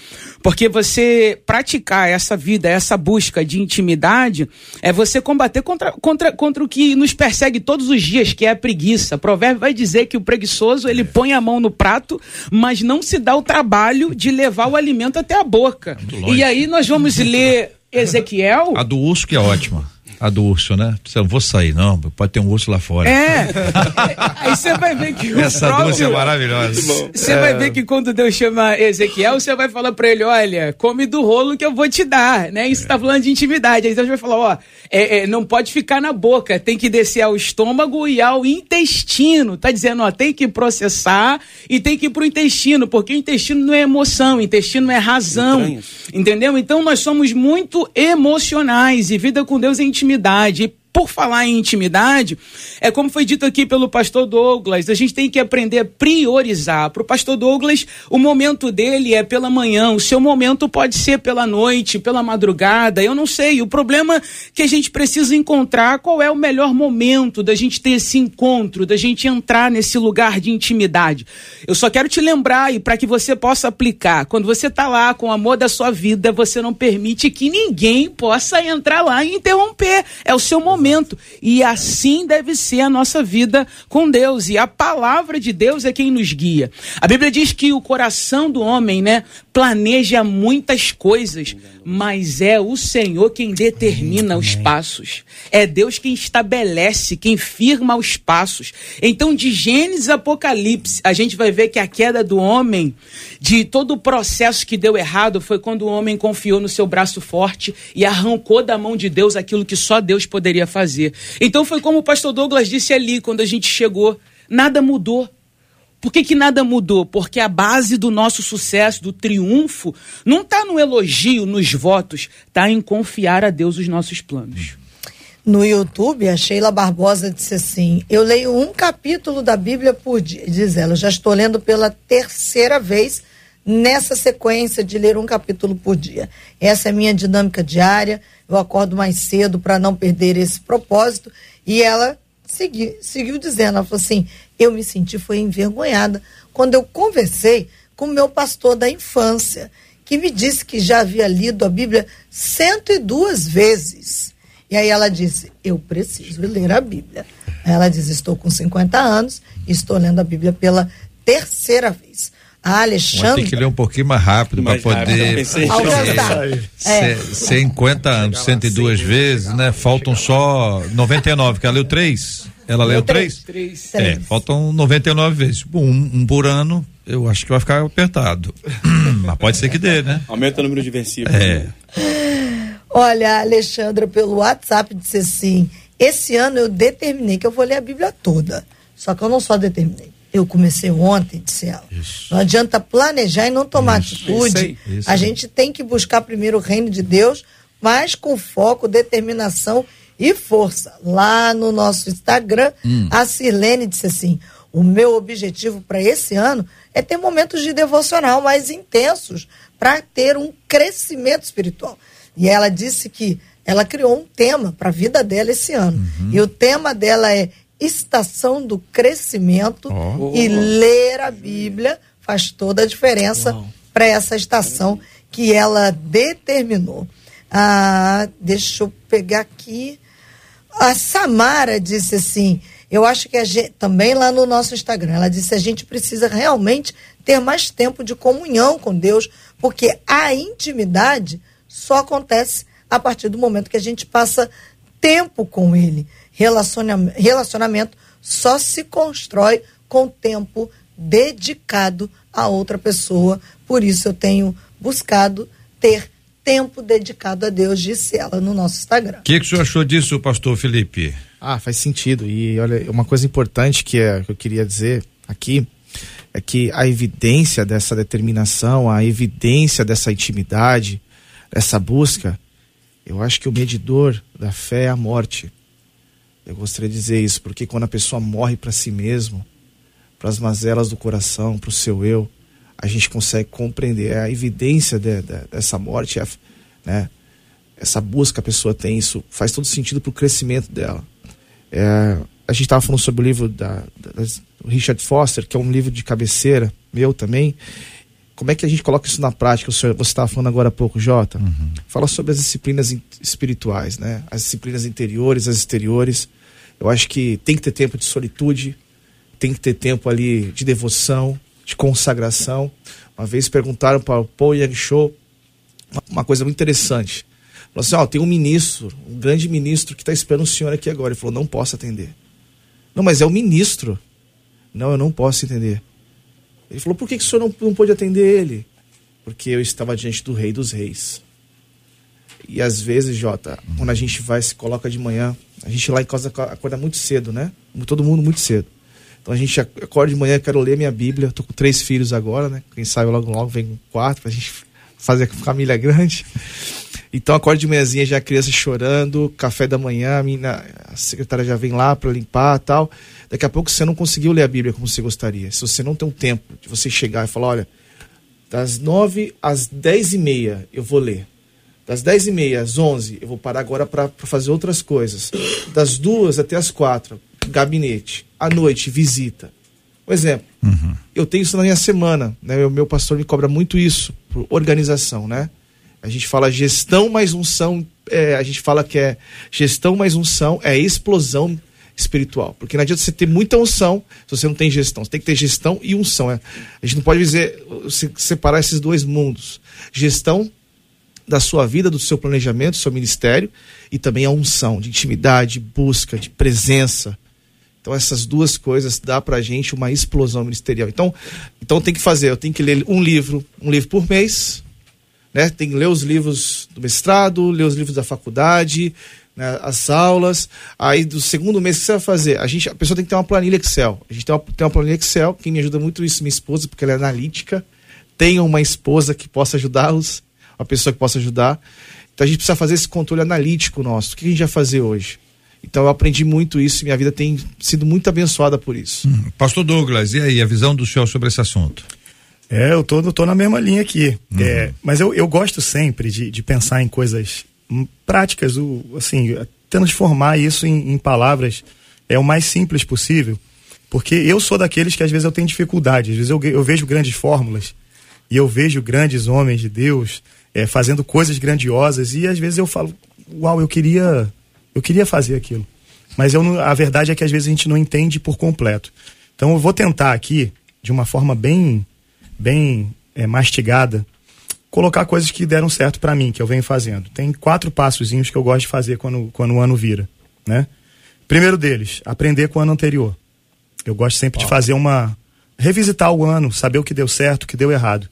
[SPEAKER 3] Porque você praticar essa vida, essa busca de intimidade, é você combater contra, contra, contra o que nos persegue todos os dias, que é a preguiça. O provérbio vai dizer que o preguiçoso, ele põe a mão no prato, mas não se dá o trabalho de levar o alimento até a boca. E aí nós vamos ler Ezequiel.
[SPEAKER 1] A do urso que é ótima. A do urso, né? Você não vou sair, não. Pode ter um urso lá fora.
[SPEAKER 3] É. Aí você vai ver que
[SPEAKER 1] Essa próprio... urso é maravilhosa.
[SPEAKER 3] Você é. vai ver que quando Deus chama Ezequiel, você vai falar para ele: olha, come do rolo que eu vou te dar, né? Isso é. tá falando de intimidade. Aí Deus vai falar: ó, é, é, não pode ficar na boca, tem que descer ao estômago e ao intestino. Tá dizendo, ó, tem que processar e tem que ir pro intestino, porque o intestino não é emoção, o intestino é razão. Entendeu? Então nós somos muito emocionais e vida com Deus é intimidade intimidade por falar em intimidade, é como foi dito aqui pelo pastor Douglas, a gente tem que aprender a priorizar. Para o pastor Douglas, o momento dele é pela manhã, o seu momento pode ser pela noite, pela madrugada, eu não sei. O problema é que a gente precisa encontrar qual é o melhor momento da gente ter esse encontro, da gente entrar nesse lugar de intimidade. Eu só quero te lembrar e para que você possa aplicar, quando você está lá com o amor da sua vida, você não permite que ninguém possa entrar lá e interromper. É o seu momento momento. E assim deve ser a nossa vida com Deus. E a palavra de Deus é quem nos guia. A Bíblia diz que o coração do homem, né, planeja muitas coisas, mas é o Senhor quem determina os passos. É Deus quem estabelece, quem firma os passos. Então, de Gênesis a Apocalipse, a gente vai ver que a queda do homem, de todo o processo que deu errado, foi quando o homem confiou no seu braço forte e arrancou da mão de Deus aquilo que só Deus poderia fazer. Então, foi como o pastor Douglas disse ali, quando a gente chegou: nada mudou. Por que, que nada mudou? Porque a base do nosso sucesso, do triunfo, não está no elogio, nos votos, está em confiar a Deus os nossos planos.
[SPEAKER 6] No YouTube, a Sheila Barbosa disse assim: Eu leio um capítulo da Bíblia por dia. Diz ela, já estou lendo pela terceira vez nessa sequência de ler um capítulo por dia. Essa é a minha dinâmica diária. Eu acordo mais cedo para não perder esse propósito. E ela seguiu dizendo: Ela falou assim eu me senti foi envergonhada quando eu conversei com o meu pastor da infância, que me disse que já havia lido a Bíblia 102 vezes. E aí ela disse: Eu preciso ler a Bíblia. Aí ela diz: Estou com 50 anos e estou lendo a Bíblia pela terceira vez. A Alexandre.
[SPEAKER 1] Tem que ler um pouquinho mais rápido para poder.
[SPEAKER 6] Alcançar.
[SPEAKER 1] É. 50 anos, 102 vezes, né? Faltam só 99, que ela leu três. Ela leu três?
[SPEAKER 6] Três.
[SPEAKER 1] É, faltam 99 vezes. Um, um por ano, eu acho que vai ficar apertado. Mas pode ser que dê, né?
[SPEAKER 5] Aumenta o número de versículos.
[SPEAKER 1] É.
[SPEAKER 6] Olha, a Alexandra, pelo WhatsApp, disse assim: Esse ano eu determinei que eu vou ler a Bíblia toda. Só que eu não só determinei. Eu comecei ontem, disse ela.
[SPEAKER 1] Isso.
[SPEAKER 6] Não adianta planejar e não tomar
[SPEAKER 1] Isso.
[SPEAKER 6] atitude.
[SPEAKER 1] Isso aí. Isso
[SPEAKER 6] a gente tem que buscar primeiro o reino de Deus, mas com foco, determinação e força. Lá no nosso Instagram,
[SPEAKER 1] Hum.
[SPEAKER 6] a Sirlene disse assim: o meu objetivo para esse ano é ter momentos de devocional mais intensos para ter um crescimento espiritual. E ela disse que ela criou um tema para a vida dela esse ano.
[SPEAKER 1] Uhum.
[SPEAKER 6] E o tema dela é Estação do Crescimento
[SPEAKER 1] Ó.
[SPEAKER 6] e ler a Bíblia faz toda a diferença para essa estação que ela determinou. Ah, deixa eu pegar aqui. A Samara disse assim: eu acho que a gente, também lá no nosso Instagram, ela disse: a gente precisa realmente ter mais tempo de comunhão com Deus, porque a intimidade só acontece a partir do momento que a gente passa tempo com Ele. Relaciona- Relacionamento só se constrói com tempo dedicado a outra pessoa. Por isso eu tenho buscado ter tempo dedicado a Deus, disse ela no nosso Instagram.
[SPEAKER 1] O que, que o senhor achou disso, pastor Felipe?
[SPEAKER 4] Ah, faz sentido. E olha, uma coisa importante que, é, que eu queria dizer aqui é que a evidência dessa determinação, a evidência dessa intimidade, dessa busca, eu acho que o medidor da fé é a morte. Eu gostaria de dizer isso, porque quando a pessoa morre para si mesmo, para as mazelas do coração, para o seu eu, a gente consegue compreender É a evidência de- de- dessa morte, é, né? Essa busca que a pessoa tem, isso faz todo sentido para o crescimento dela. É, a gente estava falando sobre o livro da, da- do Richard Foster, que é um livro de cabeceira, meu também. Como é que a gente coloca isso na prática? O senhor, você estava falando agora há pouco, Jota. Fala sobre as disciplinas in- espirituais, né? As disciplinas interiores, as exteriores. Eu acho que tem que ter tempo de solitude, tem que ter tempo ali de devoção, de consagração. Uma vez perguntaram para o Paul Yang Show uma- coisa muito interessante. Falou assim: ó, tem um ministro, um grande ministro que está esperando o senhor aqui agora. Ele falou: não posso atender. Não, mas é o ministro. Não, eu não posso entender. Ele falou: por que, que o senhor não, não pôde atender ele? Porque eu estava diante do Rei dos Reis. E às vezes, Jota, quando a gente vai, se coloca de manhã, a gente lá em casa aco- acorda muito cedo, né? Todo mundo muito cedo. Então a gente ac- acorda de manhã, quero ler minha Bíblia. Tô com três filhos agora, né? Quem sabe logo logo vem com quatro pra gente fazer a família grande. Então acorda de manhãzinha já a criança chorando, café da manhã, a, minha, a secretária já vem lá para limpar tal. Daqui a pouco você não conseguiu ler a Bíblia como você gostaria. Se você não tem um tempo de você chegar e falar, olha, das nove às dez e meia eu vou ler. Das dez e meia às onze eu vou parar agora para fazer outras coisas. Das duas até as quatro, gabinete. À noite, visita. Um exemplo. Eu tenho isso na minha semana, né? O meu pastor me cobra muito isso, por organização, né? A gente fala gestão mais unção, é, a gente fala que é gestão mais unção, é explosão espiritual. Porque não adianta você ter muita unção se você não tem gestão. Você tem que ter gestão e unção. é. A gente não pode dizer, se- separar esses dois mundos. Gestão da sua vida, do seu planejamento, do seu ministério, e também a unção de intimidade, busca, de presença. Então essas duas coisas dá pra gente uma explosão ministerial. Então, então tem que fazer, eu tenho que ler um livro, um livro por mês, né? Tem que ler os livros do mestrado, ler os livros da faculdade, né? as aulas. Aí do segundo mês o que você vai fazer? A gente, a pessoa tem que ter uma planilha Excel. A gente tem uma, tem uma planilha Excel, quem me ajuda muito isso, minha esposa, porque ela é analítica. Tenham uma esposa que possa ajudá-los, uma pessoa que possa ajudar. Então a gente precisa fazer esse controle analítico nosso. O que a gente vai fazer hoje? Então eu aprendi muito isso e minha vida tem sido muito abençoada por isso.
[SPEAKER 1] Pastor Douglas, e aí, a visão do senhor sobre esse assunto?
[SPEAKER 2] É, eu tô, tô na mesma linha aqui.
[SPEAKER 1] Uhum.
[SPEAKER 2] É, mas eu, eu gosto sempre de, de pensar em coisas hum, práticas, o, assim, transformar isso em, em palavras é o mais simples possível. Porque eu sou daqueles que às vezes eu tenho dificuldade, às vezes eu, eu vejo grandes fórmulas e eu vejo grandes homens de Deus é, fazendo coisas grandiosas e às vezes eu falo, uau, eu queria, eu queria fazer aquilo. Mas eu não, a verdade é que às vezes a gente não entende por completo. Então eu vou tentar aqui, de uma forma bem, bem é, mastigada, colocar coisas que deram certo para mim, que eu venho fazendo. Tem quatro passozinhos que eu gosto de fazer quando, quando o ano vira, né? Primeiro deles, aprender com o ano anterior. Eu gosto sempre de fazer uma revisitar o ano, saber o que deu certo, o que deu errado.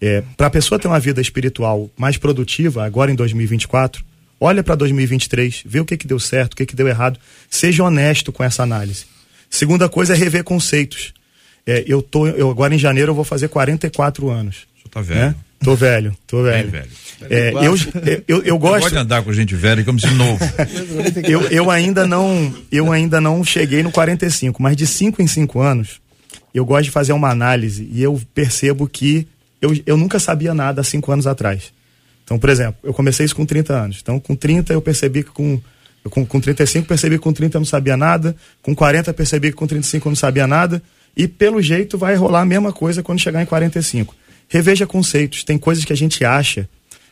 [SPEAKER 2] É, para a pessoa ter uma vida espiritual mais produtiva agora em 2024, olha para 2023, vê o que que deu certo, o que que deu errado, seja honesto com essa análise. Segunda coisa é rever conceitos. É, eu tô, eu agora em janeiro eu vou fazer 44 anos.
[SPEAKER 1] Você tá velho.
[SPEAKER 2] Né? Tô velho, tô velho.
[SPEAKER 1] velho.
[SPEAKER 2] É, eu, eu, eu gosto.
[SPEAKER 1] Pode andar com gente velha como se novo.
[SPEAKER 2] eu, eu ainda não eu ainda não cheguei no 45, mas de 5 em 5 anos eu gosto de fazer uma análise e eu percebo que eu, eu nunca sabia nada há 5 anos atrás. Então, por exemplo, eu comecei isso com 30 anos. Então, com 30 eu percebi que com eu, com, com 35 percebi que com 30 eu não sabia nada, com 40 percebi que com 35 eu não sabia nada, e pelo jeito vai rolar a mesma coisa quando chegar em 45. Reveja conceitos, tem coisas que a gente acha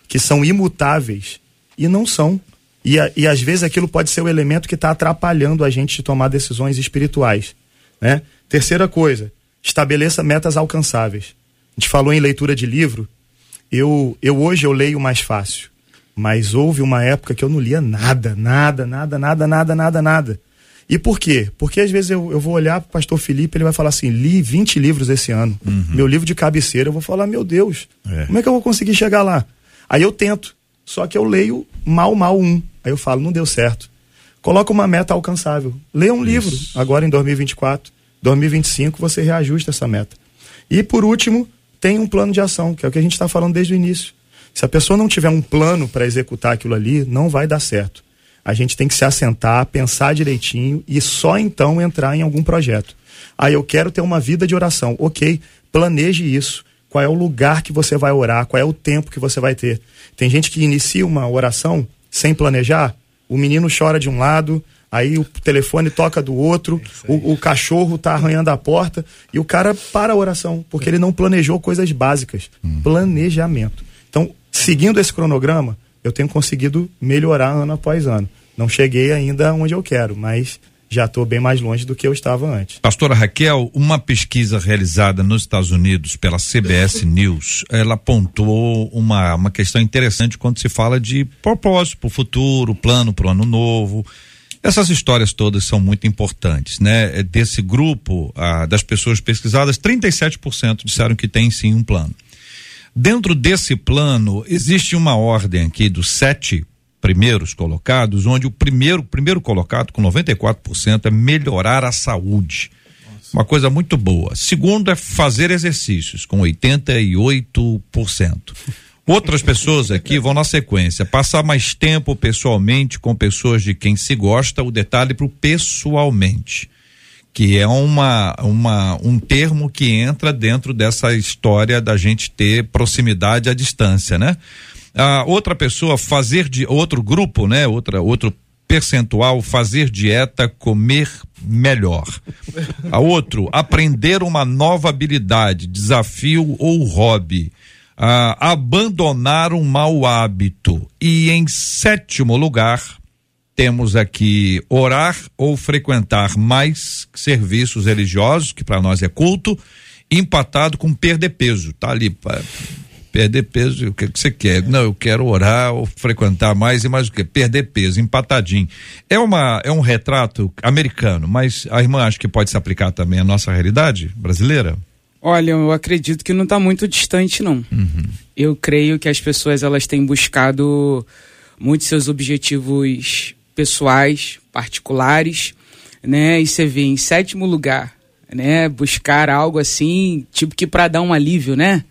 [SPEAKER 2] que são imutáveis e não são. E, a, e às vezes aquilo pode ser o elemento que está atrapalhando a gente de tomar decisões espirituais. Né? Terceira coisa, estabeleça metas alcançáveis. A gente falou em leitura de livro. Eu, eu hoje eu leio mais fácil. Mas houve uma época que eu não lia nada, nada, nada, nada, nada, nada, nada. E por quê? Porque às vezes eu, eu vou olhar para o pastor Felipe, ele vai falar assim: li 20 livros esse ano. Uhum. Meu livro de cabeceira, eu vou falar: meu Deus, é. como é que eu vou conseguir chegar lá? Aí eu tento, só que eu leio mal, mal um. Aí eu falo: não deu certo. Coloca uma meta alcançável. Leia um Isso. livro agora em 2024. 2025 você reajusta essa meta. E por último, tem um plano de ação, que é o que a gente está falando desde o início. Se a pessoa não tiver um plano para executar aquilo ali, não vai dar certo. A gente tem que se assentar, pensar direitinho e só então entrar em algum projeto. Ah, eu quero ter uma vida de oração. Ok, planeje isso. Qual é o lugar que você vai orar? Qual é o tempo que você vai ter? Tem gente que inicia uma oração sem planejar. O menino chora de um lado, aí o telefone toca do outro, o, o, cachorro tá arranhando a porta e o cara para a oração, porque ele não planejou coisas básicas. Hum. Planejamento. Então, seguindo esse cronograma, eu tenho conseguido melhorar ano após ano. Não cheguei ainda onde eu quero, mas já estou bem mais longe do que eu estava antes.
[SPEAKER 1] Pastora Raquel, uma pesquisa realizada nos Estados Unidos pela CBS News, ela apontou uma, uma questão interessante quando se fala de propósito para o futuro, plano para o ano novo. Essas histórias todas são muito importantes, né? Desse grupo ah, das pessoas pesquisadas, 37% disseram que tem sim um plano. Dentro desse plano, existe uma ordem aqui dos sete primeiros colocados, onde o primeiro, primeiro colocado, com 94%, é melhorar a saúde. Nossa. Uma coisa muito boa. Segundo é fazer exercícios, com 88%. Outras pessoas aqui vão na sequência. Passar mais tempo pessoalmente com pessoas de quem se gosta, o detalhe para o pessoalmente que é uma, uma, um termo que entra dentro dessa história da gente ter proximidade à distância, né? A outra pessoa fazer de outro grupo, né? Outra, outro percentual fazer dieta, comer melhor. A outro, aprender uma nova habilidade, desafio ou hobby. Ah, abandonar um mau hábito. E em sétimo lugar, temos aqui orar ou frequentar mais serviços religiosos, que para nós é culto, empatado com perder peso. Tá ali, pra, perder peso, o que, que você quer? Não, eu quero orar ou frequentar mais e mais o que? Perder peso, empatadinho. É uma é um retrato americano, mas a irmã acha que pode se aplicar também à nossa realidade brasileira?
[SPEAKER 3] Olha, eu acredito que não está muito distante, não. Uhum. Eu creio que as pessoas elas têm buscado muitos seus objetivos pessoais, particulares, né? E você vê em sétimo lugar, né? Buscar algo assim, tipo que para dar um alívio, né?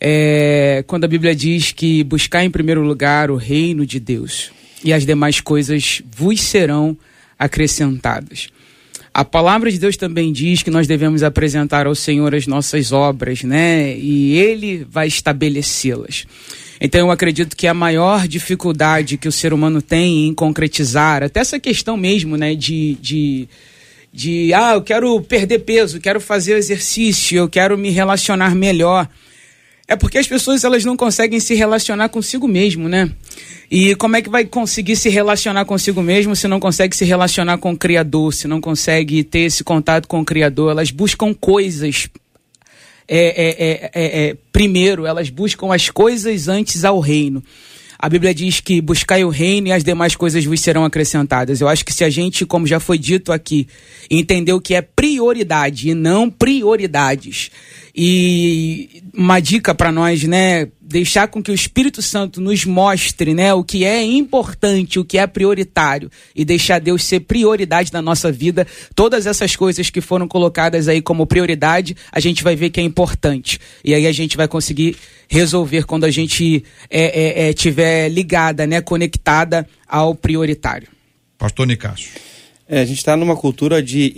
[SPEAKER 3] É, quando a Bíblia diz que buscar em primeiro lugar o reino de Deus e as demais coisas vos serão acrescentadas. A palavra de Deus também diz que nós devemos apresentar ao Senhor as nossas obras, né? E Ele vai estabelecê-las. Então eu acredito que a maior dificuldade que o ser humano tem em concretizar, até essa questão mesmo, né, de, de, de ah, eu quero perder peso, quero fazer exercício, eu quero me relacionar melhor. É porque as pessoas elas não conseguem se relacionar consigo mesmo, né? E como é que vai conseguir se relacionar consigo mesmo se não consegue se relacionar com o Criador, se não consegue ter esse contato com o Criador? Elas buscam coisas. É, é, é, é, é primeiro, elas buscam as coisas antes ao reino. A Bíblia diz que buscai o reino e as demais coisas vos serão acrescentadas. Eu acho que se a gente, como já foi dito aqui, entender o que é prioridade e não prioridades, e uma dica para nós, né? Deixar com que o Espírito Santo nos mostre, né, o que é importante, o que é prioritário e deixar Deus ser prioridade na nossa vida. Todas essas coisas que foram colocadas aí como prioridade, a gente vai ver que é importante. E aí a gente vai conseguir resolver quando a gente é, é, é tiver ligada, né, conectada ao prioritário.
[SPEAKER 1] Pastor Nicásio.
[SPEAKER 5] É, a gente está numa cultura de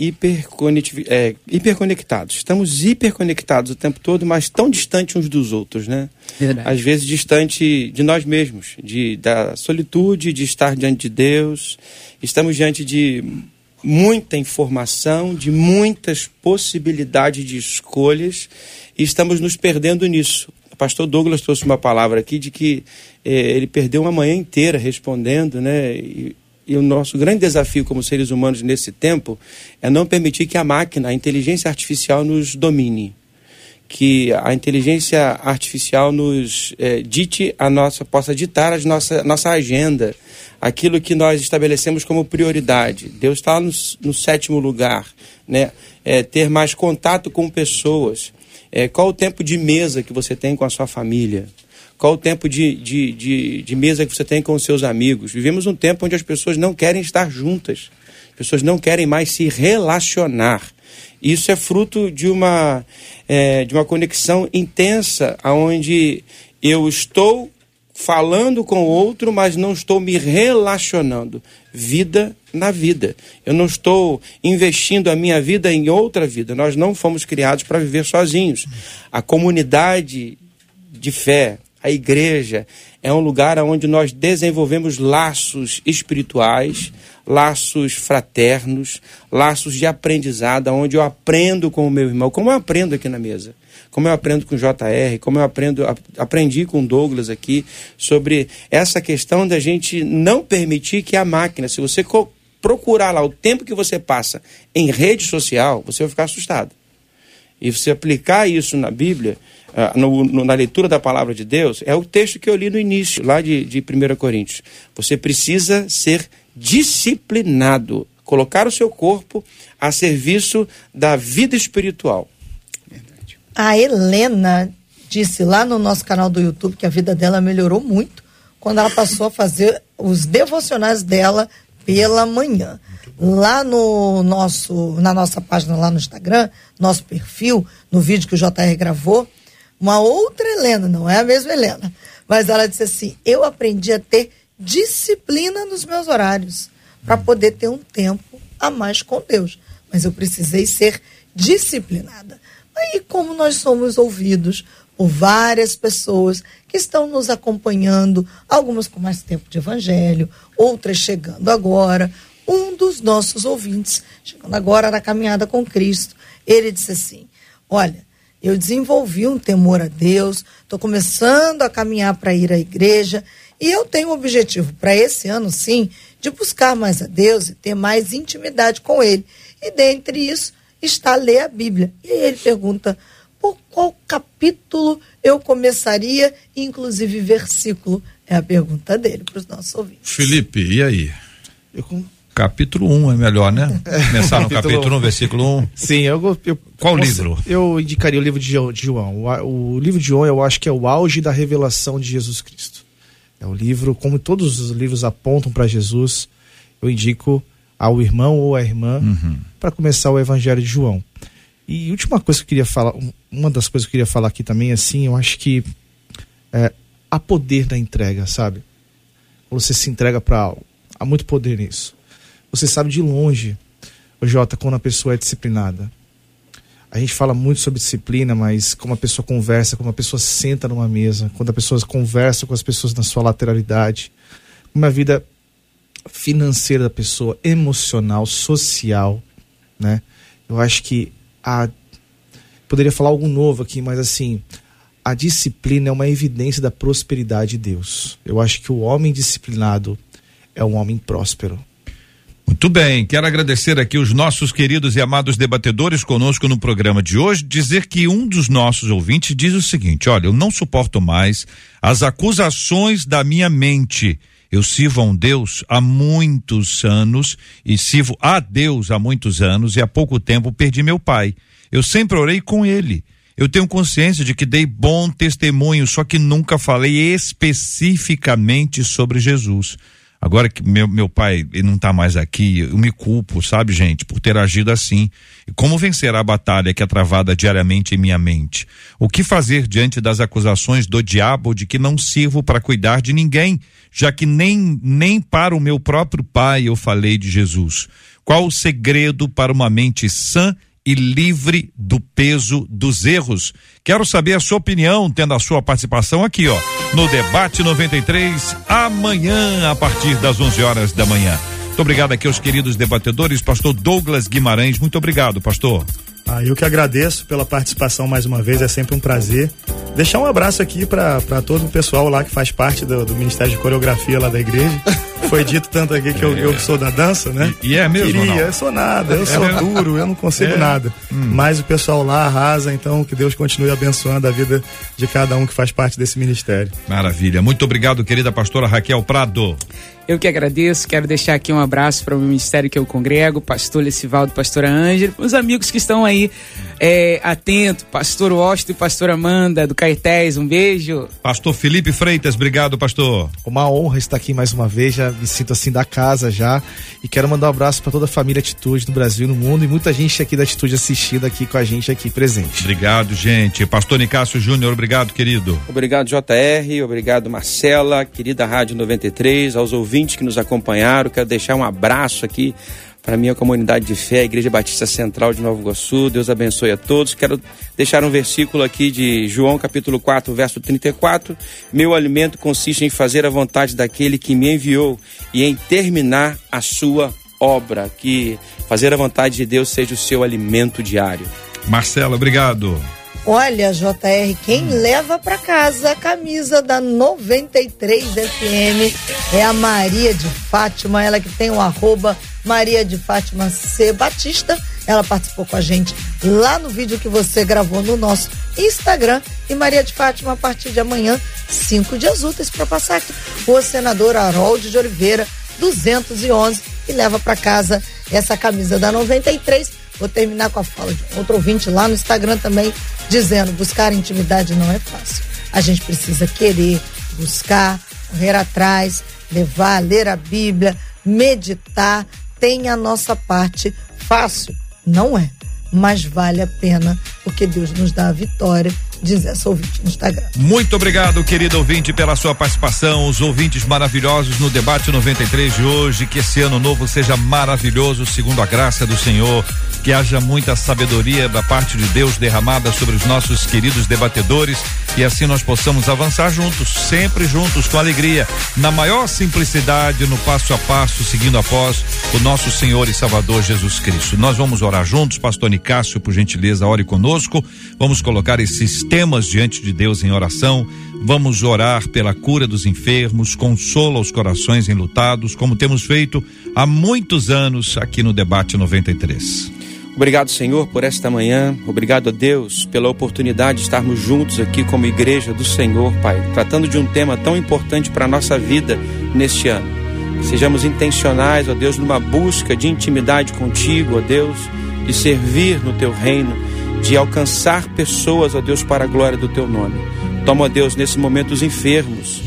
[SPEAKER 5] é, hiperconectados. Estamos hiperconectados o tempo todo, mas tão distante uns dos outros, né? Verdade. Às vezes distante de nós mesmos, de, da solitude, de estar diante de Deus. Estamos diante de muita informação, de muitas possibilidades de escolhas e estamos nos perdendo nisso. O pastor Douglas trouxe uma palavra aqui de que eh, ele perdeu uma manhã inteira respondendo, né? E, e o nosso grande desafio como seres humanos nesse tempo é não permitir que a máquina, a inteligência artificial nos domine. Que a inteligência artificial nos é, dite a nossa, possa ditar a nossa, nossa agenda, aquilo que nós estabelecemos como prioridade. Deus está no, no sétimo lugar, né? É, ter mais contato com pessoas. É, qual o tempo de mesa que você tem com a sua família? Qual o tempo de, de, de, de mesa que você tem com os seus amigos? Vivemos um tempo onde as pessoas não querem estar juntas. As pessoas não querem mais se relacionar. Isso é fruto de uma, é, de uma conexão intensa, onde eu estou falando com o outro, mas não estou me relacionando. Vida na vida. Eu não estou investindo a minha vida em outra vida. Nós não fomos criados para viver sozinhos. A comunidade de fé, a igreja é um lugar onde nós desenvolvemos laços espirituais, laços fraternos, laços de aprendizado, onde eu aprendo com o meu irmão, como eu aprendo aqui na mesa, como eu aprendo com o JR, como eu aprendo, aprendi com o Douglas aqui, sobre essa questão da gente não permitir que a máquina, se você procurar lá o tempo que você passa em rede social, você vai ficar assustado. E você aplicar isso na Bíblia, uh, no, no, na leitura da palavra de Deus, é o texto que eu li no início, lá de, de 1 Coríntios. Você precisa ser disciplinado, colocar o seu corpo a serviço da vida espiritual.
[SPEAKER 6] A Helena disse lá no nosso canal do YouTube que a vida dela melhorou muito quando ela passou a fazer os devocionais dela pela manhã. Lá no nosso, na nossa página lá no Instagram, nosso perfil, no vídeo que o JR gravou, uma outra Helena, não é a mesma Helena, mas ela disse assim: eu aprendi a ter disciplina nos meus horários para poder ter um tempo a mais com Deus. Mas eu precisei ser disciplinada. Aí, como nós somos ouvidos por várias pessoas que estão nos acompanhando, algumas com mais tempo de evangelho, outras chegando agora. Um dos nossos ouvintes, chegando agora na caminhada com Cristo, ele disse assim: Olha, eu desenvolvi um temor a Deus, estou começando a caminhar para ir à igreja e eu tenho um objetivo para esse ano, sim, de buscar mais a Deus e ter mais intimidade com Ele. E dentre isso está ler a Bíblia. E aí ele pergunta por qual capítulo eu começaria, inclusive versículo. É a pergunta dele para os nossos ouvintes.
[SPEAKER 1] Felipe, e aí? Eu, Capítulo 1 um é melhor, né? Começar no capítulo 1, um, versículo 1. Um.
[SPEAKER 4] Sim, eu, eu
[SPEAKER 1] Qual livro?
[SPEAKER 4] Eu indicaria o livro de João. O, o, livro de João eu acho que é o auge da revelação de Jesus Cristo. É o livro, como todos os livros apontam para Jesus, eu indico ao irmão ou à irmã uhum. para começar o Evangelho de João. E última coisa que eu queria falar, uma das coisas que eu queria falar aqui também, assim, eu acho que é, há poder na entrega, sabe? Quando você se entrega para algo, há muito poder nisso. Você sabe de longe, o Jota, quando a pessoa é disciplinada. A gente fala muito sobre disciplina, mas como a pessoa conversa, como a pessoa senta numa mesa, quando a pessoa conversa com as pessoas na sua lateralidade, uma vida financeira da pessoa, emocional, social, né? Eu acho que a poderia falar algo novo aqui, mas assim, a disciplina é uma evidência da prosperidade de Deus. Eu acho que o homem disciplinado é um homem próspero.
[SPEAKER 1] Muito bem, quero agradecer aqui os nossos queridos e amados debatedores conosco no programa de hoje. Dizer que um dos nossos ouvintes diz o seguinte: olha, eu não suporto mais as acusações da minha mente. Eu sirvo a um Deus há muitos anos e sirvo a Deus há muitos anos e há pouco tempo perdi meu pai. Eu sempre orei com ele. Eu tenho consciência de que dei bom testemunho, só que nunca falei especificamente sobre Jesus. Agora que meu, meu pai ele não está mais aqui, eu me culpo, sabe, gente, por ter agido assim. E como vencer a batalha que é travada diariamente em minha mente? O que fazer diante das acusações do diabo de que não sirvo para cuidar de ninguém, já que nem, nem para o meu próprio pai eu falei de Jesus? Qual o segredo para uma mente sã e livre do peso dos erros. Quero saber a sua opinião, tendo a sua participação aqui, ó, no Debate 93, amanhã, a partir das 11 horas da manhã. Muito obrigado aqui aos queridos debatedores, pastor Douglas Guimarães. Muito obrigado, pastor.
[SPEAKER 2] Ah, eu que agradeço pela participação mais uma vez, é sempre um prazer. Deixar um abraço aqui para todo o pessoal lá que faz parte do, do, Ministério de Coreografia lá da igreja. Foi dito tanto aqui que eu, eu sou da dança, né?
[SPEAKER 1] E, e é mesmo?
[SPEAKER 2] Queria, eu sou nada, eu é sou duro, eu não consigo é. nada. Hum. Mas o pessoal lá arrasa, então que Deus continue abençoando a vida de cada um que faz parte desse ministério.
[SPEAKER 1] Maravilha. Muito obrigado, querida pastora Raquel Prado.
[SPEAKER 3] Eu que agradeço, quero deixar aqui um abraço para o ministério que eu congrego, pastor Lecivaldo, pastora Ângela, os amigos que estão aí é, atentos, pastor Washington e pastora Amanda do Caetés, um beijo.
[SPEAKER 1] Pastor Felipe Freitas, obrigado, pastor.
[SPEAKER 4] Uma honra estar aqui mais uma vez, já me sinto assim da casa já, e quero mandar um abraço para toda a família Atitude no Brasil e no mundo, e muita gente aqui da Atitude assistindo aqui com a gente aqui presente.
[SPEAKER 1] Obrigado, gente. Pastor Nicásio Júnior, obrigado, querido.
[SPEAKER 5] Obrigado, JR, obrigado, Marcela, querida Rádio 93, aos ouvintes ouvintes que nos acompanharam. Quero deixar um abraço aqui para a minha comunidade de fé, a Igreja Batista Central de Nova Iguaçu. Deus abençoe a todos. Quero deixar um versículo aqui de João, capítulo 4, verso 34. Meu alimento consiste em fazer a vontade daquele que me enviou e em terminar a sua obra. Que fazer a vontade de Deus seja o seu alimento diário.
[SPEAKER 1] Marcela, obrigado.
[SPEAKER 6] Olha, JR, quem hum. leva para casa a camisa da 93 FM é a Maria de Fátima, ela que tem o arroba Maria de Fátima C. Batista. Ela participou com a gente lá no vídeo que você gravou no nosso Instagram. E Maria de Fátima, a partir de amanhã, cinco dias úteis para passar aqui. O senador Harold de Oliveira, 211, e leva para casa essa camisa da 93 Vou terminar com a fala de outro ouvinte lá no Instagram também, dizendo: buscar intimidade não é fácil. A gente precisa querer, buscar, correr atrás, levar, ler a Bíblia, meditar. Tem a nossa parte fácil, não é, mas vale a pena, porque Deus nos dá a vitória diz essa ouvinte no Instagram.
[SPEAKER 1] Muito obrigado, querido ouvinte, pela sua participação. Os ouvintes maravilhosos no debate 93 de hoje. Que esse ano novo seja maravilhoso, segundo a graça do Senhor. Que haja muita sabedoria da parte de Deus derramada sobre os nossos queridos debatedores e assim nós possamos avançar juntos, sempre juntos, com alegria, na maior simplicidade, no passo a passo, seguindo após o nosso Senhor e Salvador Jesus Cristo. Nós vamos orar juntos, Pastor Nicásio, por gentileza, ore conosco. Vamos colocar esses temas diante de Deus em oração. Vamos orar pela cura dos enfermos, consola os corações enlutados, como temos feito há muitos anos aqui no Debate 93.
[SPEAKER 5] Obrigado, Senhor, por esta manhã. Obrigado a Deus pela oportunidade de estarmos juntos aqui como igreja do Senhor, Pai, tratando de um tema tão importante para a nossa vida neste ano. Sejamos intencionais, ó Deus, numa busca de intimidade contigo, ó Deus, de servir no teu reino de alcançar pessoas, ó Deus, para a glória do teu nome. Toma, ó Deus, nesse momento os enfermos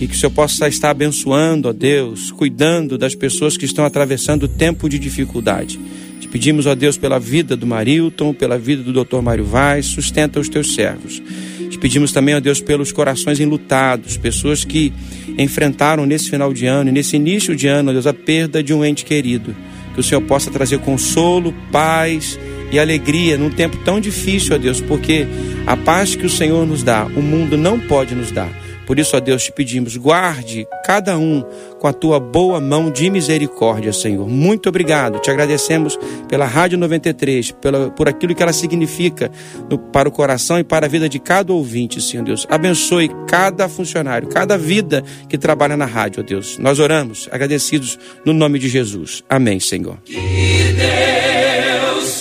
[SPEAKER 5] e que o Senhor possa estar abençoando, ó Deus, cuidando das pessoas que estão atravessando tempo de dificuldade. Te pedimos, ó Deus, pela vida do Marilton, pela vida do Dr. Mário Vaz, sustenta os teus servos. Te pedimos também, ó Deus, pelos corações enlutados, pessoas que enfrentaram nesse final de ano e nesse início de ano, ó Deus, a perda de um ente querido. Que o Senhor possa trazer consolo, paz e alegria num tempo tão difícil, ó Deus, porque a paz que o Senhor nos dá, o mundo não pode nos dar. Por isso, ó Deus, te pedimos, guarde cada um com a tua boa mão de misericórdia, Senhor. Muito obrigado. Te agradecemos pela Rádio 93, pela, por aquilo que ela significa no, para o coração e para a vida de cada ouvinte, Senhor Deus. Abençoe cada funcionário, cada vida que trabalha na rádio, ó Deus. Nós oramos, agradecidos no nome de Jesus. Amém, Senhor.